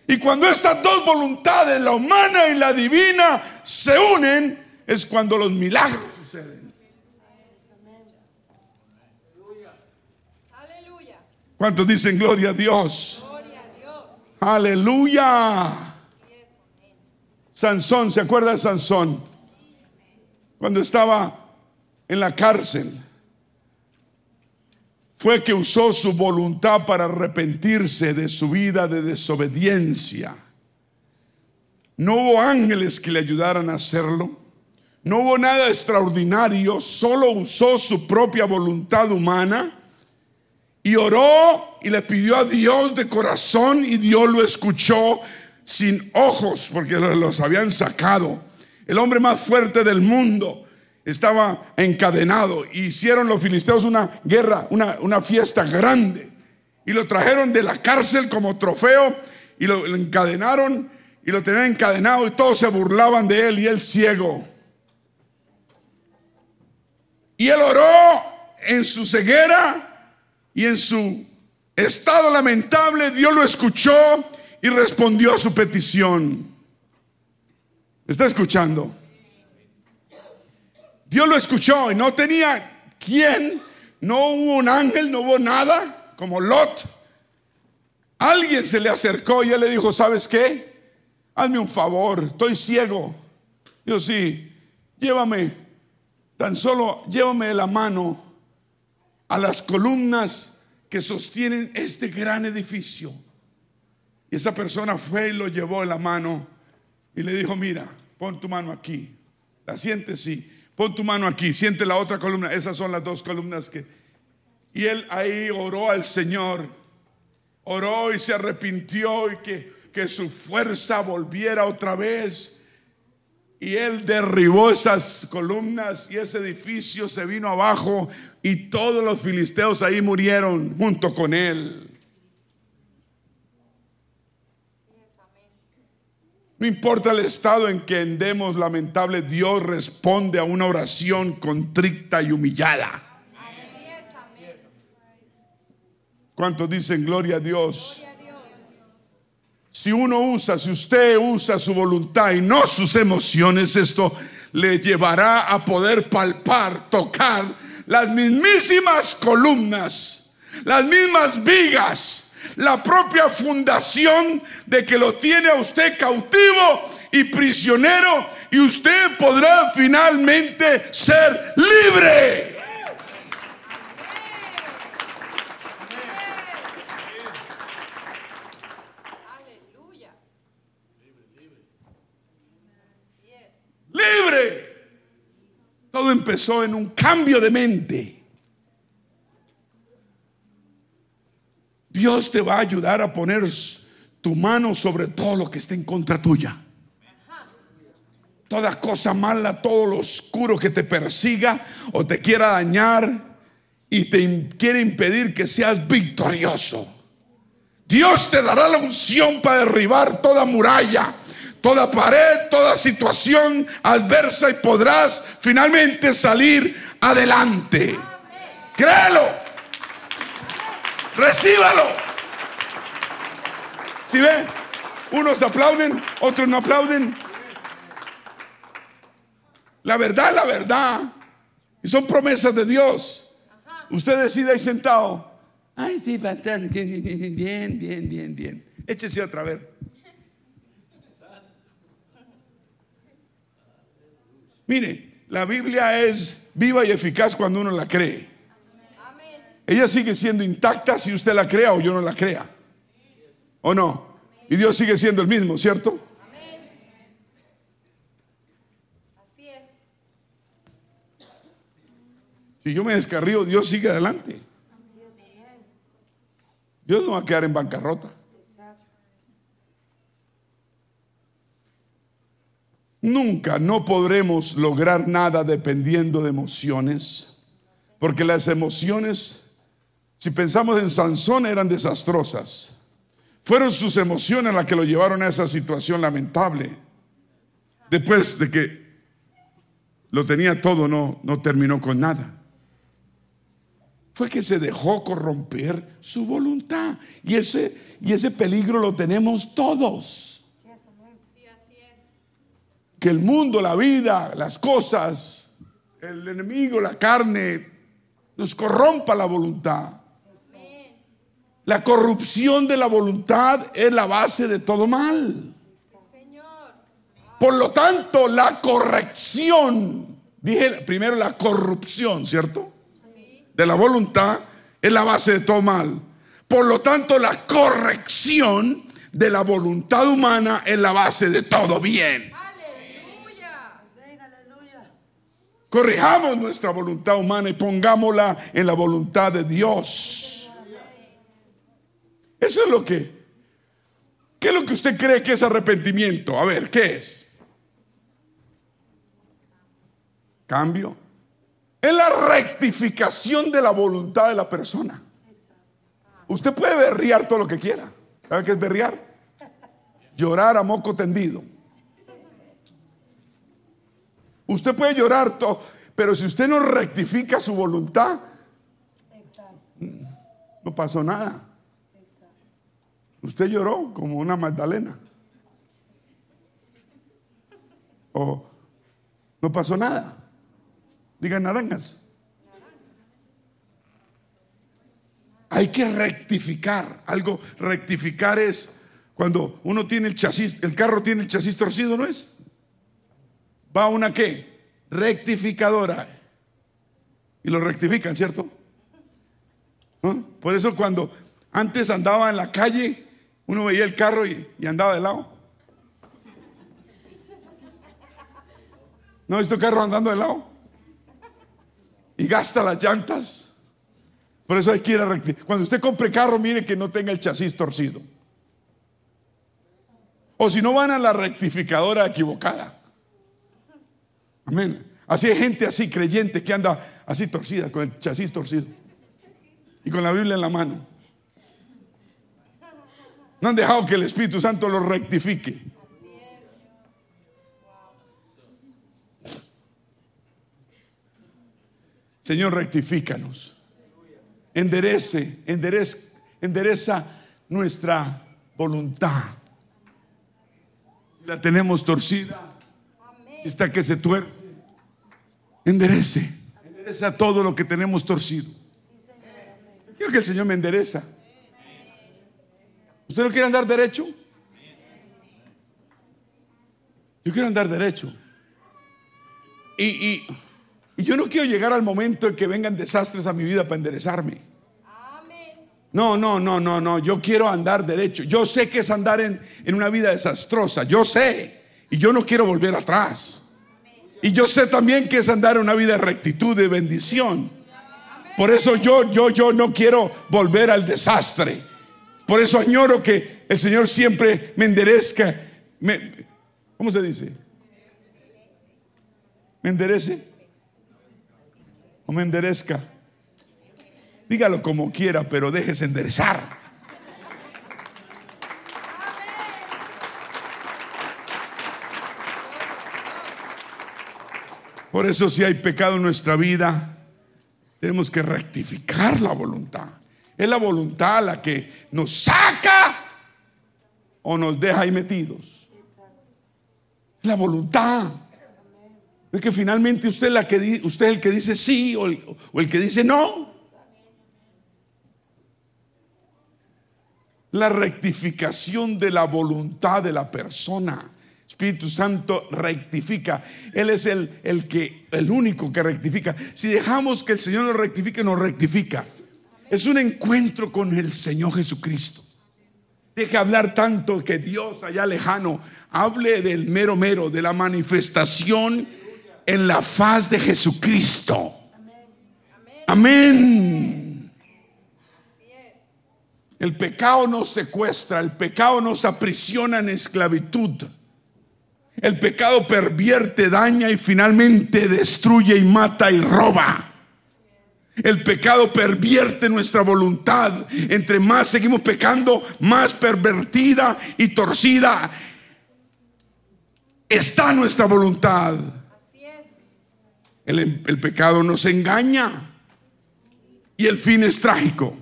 Y cuando estas dos voluntades, la humana y la divina, se unen, es cuando los milagros suceden. ¿Cuántos dicen gloria a Dios? Aleluya. Sansón, ¿se acuerda de Sansón? Cuando estaba en la cárcel fue que usó su voluntad para arrepentirse de su vida de desobediencia. No hubo ángeles que le ayudaran a hacerlo. No hubo nada extraordinario, solo usó su propia voluntad humana y oró y le pidió a Dios de corazón y Dios lo escuchó sin ojos porque los habían sacado. El hombre más fuerte del mundo estaba encadenado. Hicieron los filisteos una guerra, una, una fiesta grande. Y lo trajeron de la cárcel como trofeo y lo, encadenaron y lo tenían encadenado y todos se burlaban de él y él ciego. Y él oró en su ceguera y en su estado lamentable. Dios lo escuchó y respondió a su petición. ¿Está escuchando? Dios lo escuchó y no tenía quien, no hubo un ángel, no hubo nada, como Lot. alguien se le acercó y él le dijo, ¿sabes qué? Hazme un favor, estoy ciego. Yo sí, llévame, tan solo llévame de la mano a las columnas que sostienen este gran edificio. Y esa persona fue y lo llevó en la mano y le dijo, mira, pon tu mano aquí. La siente, sí. Pon tu mano aquí, siente la otra columna. Esas son las dos columnas que... Y él ahí oró al Señor. Oró y se arrepintió y que, que su fuerza volviera otra vez. Y él derribó esas columnas y ese edificio se vino abajo y todos los filisteos ahí murieron junto con él. No importa el estado en que andemos lamentable, Dios responde a una oración contrita y humillada. ¿Cuántos dicen gloria a Dios? Si uno usa, si usted usa su voluntad y no sus emociones, esto le llevará a poder palpar, tocar las mismísimas columnas, las mismas vigas la propia fundación de que lo tiene a usted cautivo y prisionero y usted podrá finalmente ser libre. Libre. Todo empezó en un cambio de mente. Dios te va a ayudar a poner tu mano sobre todo lo que esté en contra tuya. Toda cosa mala, todo lo oscuro que te persiga o te quiera dañar y te quiere impedir que seas victorioso. Dios te dará la unción para derribar toda muralla, toda pared, toda situación adversa y podrás finalmente salir adelante. Créelo. Recíbalo. Si ve, unos aplauden, otros no aplauden. La verdad, la verdad. Y son promesas de Dios. Usted decide ahí sentado. Ay, sí, pastor. Bien, bien, bien, bien. Échese otra vez. Mire, la Biblia es viva y eficaz cuando uno la cree. Ella sigue siendo intacta si usted la crea o yo no la crea. ¿O no? Y Dios sigue siendo el mismo, ¿cierto? Si yo me descarrío, Dios sigue adelante. Dios no va a quedar en bancarrota. Nunca no podremos lograr nada dependiendo de emociones, porque las emociones si pensamos en Sansón, eran desastrosas. Fueron sus emociones las que lo llevaron a esa situación lamentable. Después de que lo tenía todo, no, no terminó con nada. Fue que se dejó corromper su voluntad. Y ese, y ese peligro lo tenemos todos. Que el mundo, la vida, las cosas, el enemigo, la carne, nos corrompa la voluntad. La corrupción de la voluntad es la base de todo mal. Por lo tanto, la corrección, dije primero la corrupción, ¿cierto? De la voluntad es la base de todo mal. Por lo tanto, la corrección de la voluntad humana es la base de todo bien. Corrijamos nuestra voluntad humana y pongámosla en la voluntad de Dios. Eso es lo que... ¿Qué es lo que usted cree que es arrepentimiento? A ver, ¿qué es? Cambio. Es la rectificación de la voluntad de la persona. Usted puede berriar todo lo que quiera. ¿Sabe qué es berriar? Llorar a moco tendido. Usted puede llorar todo, pero si usted no rectifica su voluntad, no pasó nada. Usted lloró como una Magdalena. O no pasó nada. Digan naranjas. hay que rectificar. Algo, rectificar es cuando uno tiene el chasis, el carro tiene el chasis torcido, ¿no es? Va a una qué? Rectificadora. Y lo rectifican, ¿cierto? Por eso cuando antes andaba en la calle, uno veía el carro y, andaba de lado. ¿No ha visto carro andando de lado? Y gasta las llantas. Por eso hay que ir a rectificar. Cuando usted compre carro, mire que no tenga el chasis torcido. O si no van a la rectificadora equivocada. Amén. Así hay gente así creyente que anda así torcida, con el chasis torcido. Y con la Biblia en la mano. No han dejado que el Espíritu Santo lo rectifique. Señor, rectifícanos. Enderece, endereza, endereza nuestra voluntad. La tenemos torcida. Está que se tuerce. Enderece. Endereza todo lo que tenemos torcido. Quiero que el Señor me endereza. ¿Usted no quiere andar derecho? Yo quiero andar derecho. Y, y y yo no quiero llegar al momento en que vengan desastres a mi vida para enderezarme. No, no, no, no, no. Yo quiero andar derecho. Yo sé que es andar en, en una vida desastrosa. Yo sé. Y yo no quiero volver atrás. Y yo sé también que es andar una vida de rectitud, de bendición. Por eso yo, yo, yo no quiero volver al desastre. Por eso añoro que el Señor siempre me enderezca. ¿Cómo se dice? Me enderece me enderezca. Dígalo como quiera, pero déjese enderezar. Por eso si hay pecado en nuestra vida, tenemos que rectificar la voluntad. Es la voluntad la que nos saca o nos deja ahí metidos. La voluntad. Es que finalmente usted, la que, usted es el que dice sí o el, o el que dice no. La rectificación de la voluntad de la persona. Espíritu Santo rectifica. Él es el, el, que, el único que rectifica. Si dejamos que el Señor nos rectifique, nos rectifica. Es un encuentro con el Señor Jesucristo. Deje hablar tanto que Dios allá lejano hable del mero mero, de la manifestación en la faz de Jesucristo. Amén. El pecado nos secuestra, el pecado nos aprisiona en esclavitud. El pecado pervierte, daña y finalmente destruye y mata y roba. El pecado pervierte nuestra voluntad. Entre más seguimos pecando, más pervertida y torcida está nuestra voluntad. El, pecado nos engaña y el fin es trágico.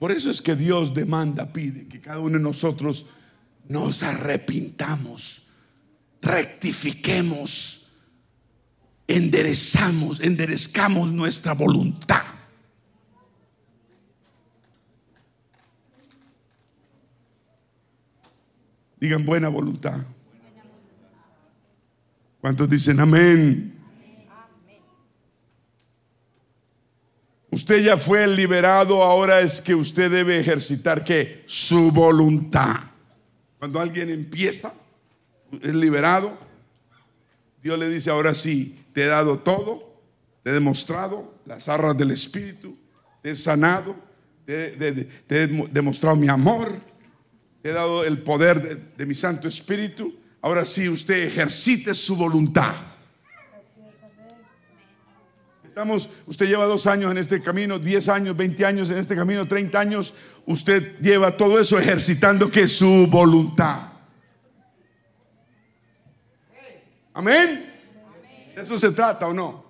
Por eso es que Dios demanda, pide que cada uno de nosotros nos arrepintamos, rectifiquemos, enderezamos, enderezcamos nuestra voluntad. Digan buena voluntad. ¿Cuántos dicen amén? Usted ya fue liberado, ahora es que usted debe ejercitar que su voluntad. Cuando alguien empieza, es liberado, Dios le dice, ahora sí, te he dado todo, te he demostrado las arras del Espíritu, te he sanado, te, he demostrado mi amor, te he dado el poder de mi Santo Espíritu, Ahora sí, usted ejercite su voluntad. Usted lleva dos años en este camino, diez años, veinte años en este camino, treinta años. Usted lleva todo eso ejercitando que su voluntad. Amén. ¿De eso se trata o no?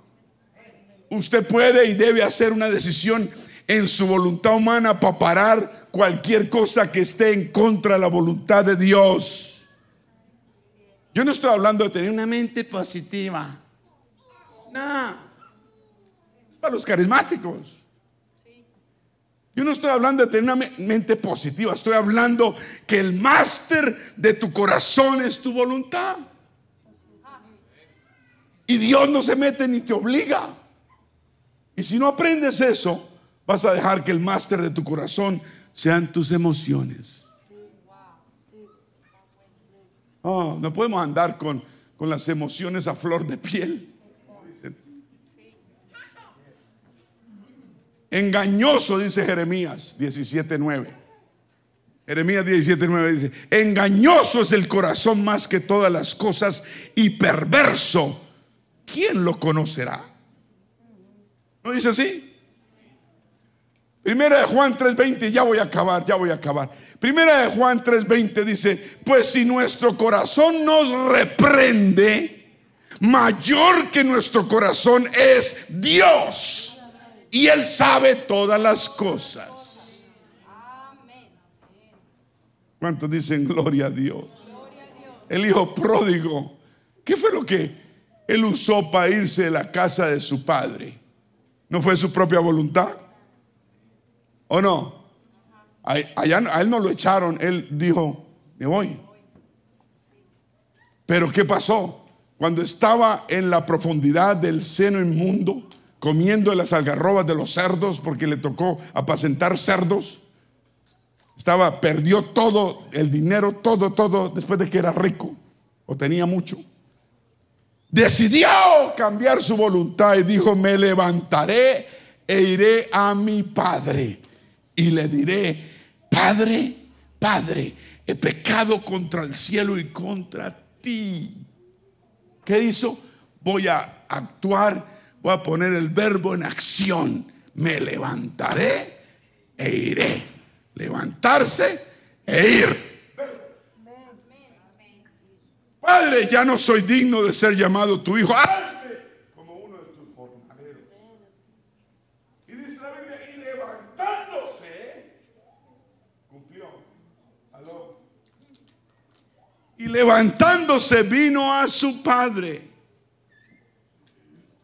Usted puede y debe hacer una decisión en su voluntad humana para parar cualquier cosa que esté en contra de la voluntad de Dios. Yo no estoy hablando de tener una mente positiva. No. Para los carismáticos. Yo no estoy hablando de tener una mente positiva, estoy hablando que el máster de tu corazón es tu voluntad. Y Dios no se mete ni te obliga. Y si no aprendes eso, vas a dejar que el máster de tu corazón sean tus emociones. Oh, no podemos andar con, con las emociones a flor de piel. Engañoso, dice Jeremías 17:9. Jeremías 17:9 dice, engañoso es el corazón más que todas las cosas y perverso. ¿Quién lo conocerá? ¿No dice así? Primera de Juan 3:20, ya voy a acabar, ya voy a acabar. Primera de Juan 3:20 dice, pues si nuestro corazón nos reprende, mayor que nuestro corazón es Dios y Él sabe todas las cosas. ¿Cuántos dicen gloria a Dios? El hijo pródigo, ¿qué fue lo que él usó para irse de la casa de su padre? ¿No fue su propia voluntad? ¿O no? Allá, a él no lo echaron, él dijo, me voy. Pero ¿qué pasó? Cuando estaba en la profundidad del seno inmundo, comiendo las algarrobas de los cerdos porque le tocó apacentar cerdos. Estaba, perdió todo el dinero, todo, todo, después de que era rico o tenía mucho. Decidió cambiar su voluntad y dijo, me levantaré e iré a mi padre y le diré, Padre, Padre, he pecado contra el cielo y contra ti. ¿Qué hizo? Voy a actuar voy a poner el verbo en acción. Me levantaré e iré. Levantarse e ir. Padre, ya no soy digno de ser llamado tu hijo. como uno de tus jornaleros. Y dice la Biblia, y levantándose, cumplió. Y levantándose vino a su padre.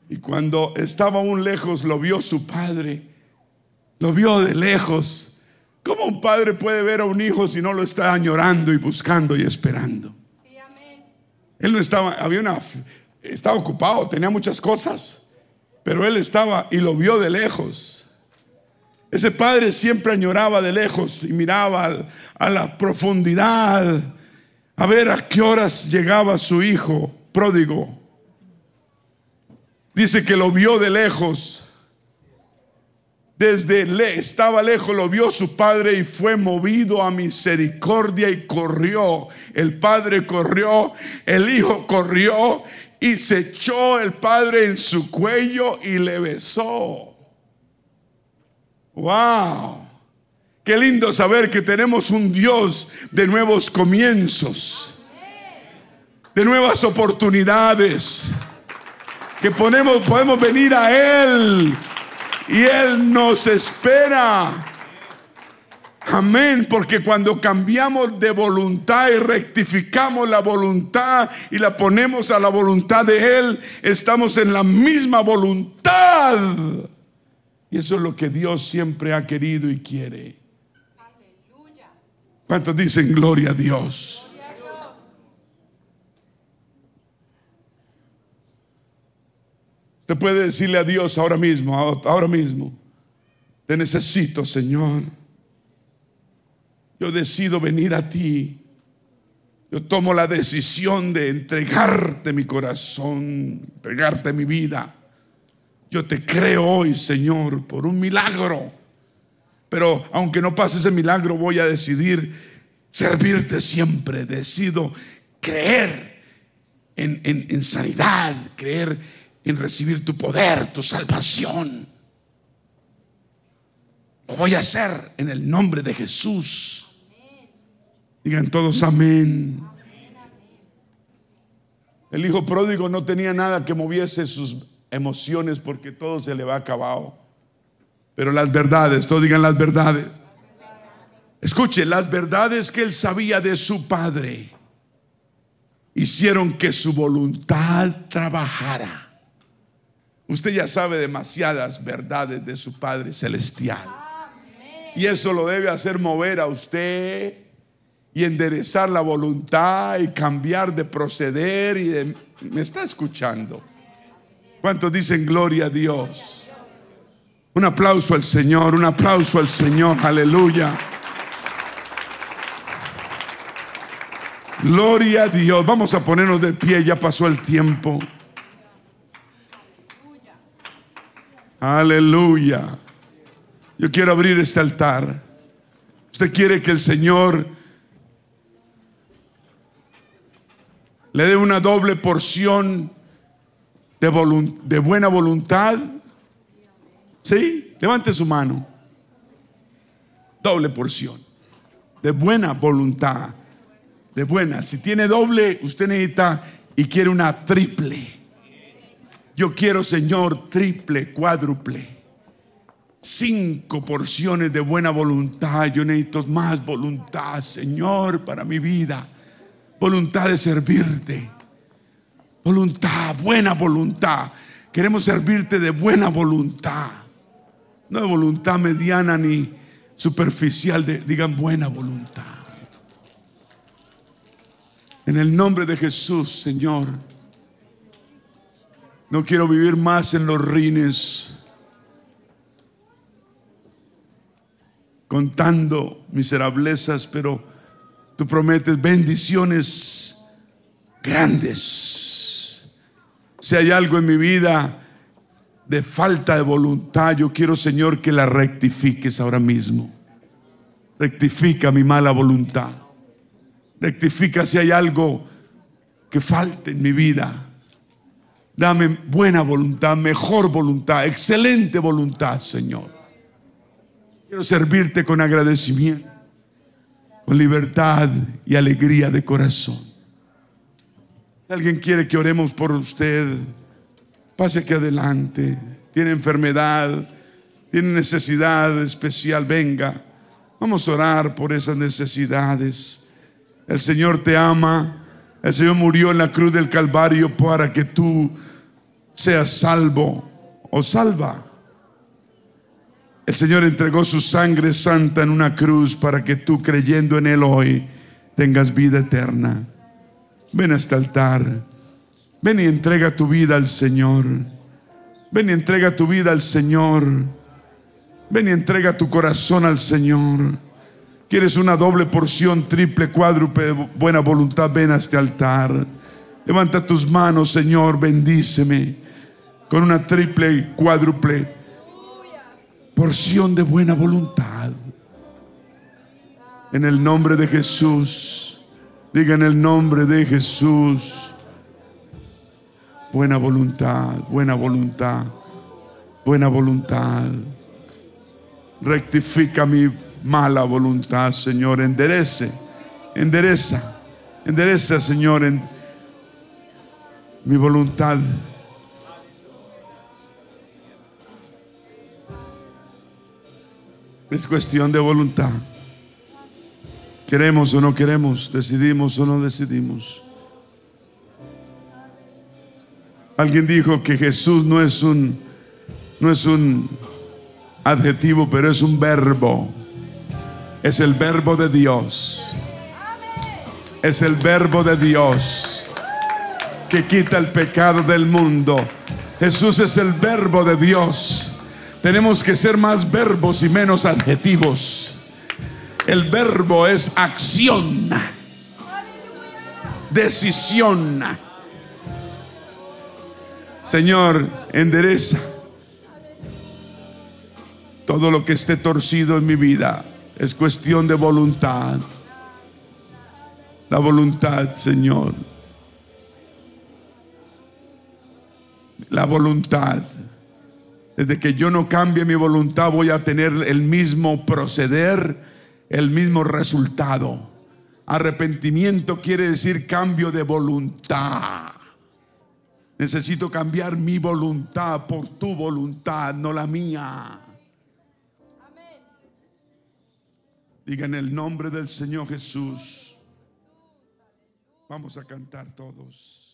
Y cuando estaba aún lejos, lo vio su padre. Lo vio de lejos. ¿Cómo un padre puede ver a un hijo si no lo está añorando y buscando y esperando? Él no estaba, había una, estaba ocupado, tenía muchas cosas, pero él estaba y lo vio de lejos. Ese padre siempre añoraba de lejos y miraba a la profundidad a ver a qué horas llegaba su hijo pródigo Dice que lo vio de lejos. Desde estaba lejos, lo vio su padre y fue movido a misericordia y corrió. El padre corrió, el hijo corrió y se echó el padre en su cuello y le besó. ¡Wow! Qué lindo saber que tenemos un Dios de nuevos comienzos, de nuevas oportunidades que ponemos, podemos venir a Él y Él nos espera. Amén, porque cuando cambiamos de voluntad y rectificamos la voluntad y la ponemos a la voluntad de Él, estamos en la misma voluntad. Y eso es lo que Dios siempre ha querido y quiere. ¿Cuántos dicen gloria a Dios? Usted puede decirle a Dios ahora mismo, ahora mismo, te necesito, Señor. Yo decido venir a ti. Yo tomo la decisión de entregarte mi corazón, entregarte mi vida. Yo te creo hoy, Señor, por un milagro. Pero aunque no pase ese milagro, voy a decidir servirte siempre. Decido creer en, en sanidad, creer en recibir tu poder, tu salvación. Lo voy a hacer en el nombre de Jesús. Digan todos amén. El hijo pródigo no tenía nada que moviese sus emociones porque todo se le va acabado. Pero las verdades, todos digan las verdades. Escuche, las verdades que él sabía de su padre hicieron que su voluntad trabajara Usted ya sabe demasiadas verdades de su Padre Celestial. Y eso lo debe hacer mover a usted y enderezar la voluntad y cambiar de proceder y. ¿Me está escuchando? ¿Cuántos dicen gloria a Dios? Un aplauso al Señor, un aplauso al Señor, aleluya. Gloria a Dios. Vamos a ponernos de pie, ya pasó el tiempo. Aleluya. Yo quiero abrir este altar. Usted quiere que el Señor le dé una doble porción de, de buena voluntad. ¿Sí? Levante su mano. Doble porción. De buena voluntad. De buena. Si tiene doble, usted necesita y quiere una triple. Yo quiero, Señor, triple, cuádruple. Cinco porciones de buena voluntad. Yo necesito más voluntad, Señor, para mi vida. Voluntad de servirte. Voluntad, buena voluntad. Queremos servirte de buena voluntad. No de voluntad mediana ni superficial, digan buena voluntad. En el nombre de Jesús, Señor. No quiero vivir más en los rines contando miserablezas, pero tú prometes bendiciones grandes. Si hay algo en mi vida de falta de voluntad, yo quiero, Señor, que la rectifiques ahora mismo. Rectifica mi mala voluntad. Rectifica si hay algo que falte en mi vida. Dame buena voluntad, mejor voluntad, excelente voluntad, Señor. Quiero servirte con agradecimiento, con libertad y alegría de corazón. Si alguien quiere que oremos por usted, pase aquí adelante. Tiene enfermedad, tiene necesidad especial, venga. Vamos a orar por esas necesidades. El Señor te ama. El Señor murió en la cruz del Calvario para que tú seas salvo o salva. El Señor entregó su sangre santa en una cruz para que tú creyendo en Él hoy tengas vida eterna. Ven a este altar. Ven y entrega tu vida al Señor. Ven y entrega tu vida al Señor. Ven y entrega tu corazón al Señor. ¿Quieres una doble porción, triple, cuádruple buena voluntad? Ven a este altar. Levanta tus manos, Señor, bendíceme con una triple y cuádruple porción de buena voluntad. En el nombre de Jesús, diga en el nombre de Jesús, buena voluntad, buena voluntad, buena voluntad. Rectifica mi mala voluntad, Señor, enderece, endereza, endereza, Señor, mi voluntad Es cuestión de voluntad. Queremos o no queremos, decidimos o no decidimos. Alguien dijo que Jesús no es un no es un adjetivo, pero es un verbo. Es el verbo de Dios. Es el verbo de Dios que quita el pecado del mundo. Jesús es el verbo de Dios tenemos que ser más verbos y menos adjetivos. El verbo es acción, decisión. Señor, endereza todo lo que esté torcido en mi vida. Es cuestión de voluntad. La voluntad, Señor. La voluntad. Desde que yo no cambie mi voluntad voy a tener el mismo proceder, el mismo resultado. Arrepentimiento quiere decir cambio de voluntad. Necesito cambiar mi voluntad por tu voluntad, no la mía. Diga en el nombre del Señor Jesús. Vamos a cantar todos.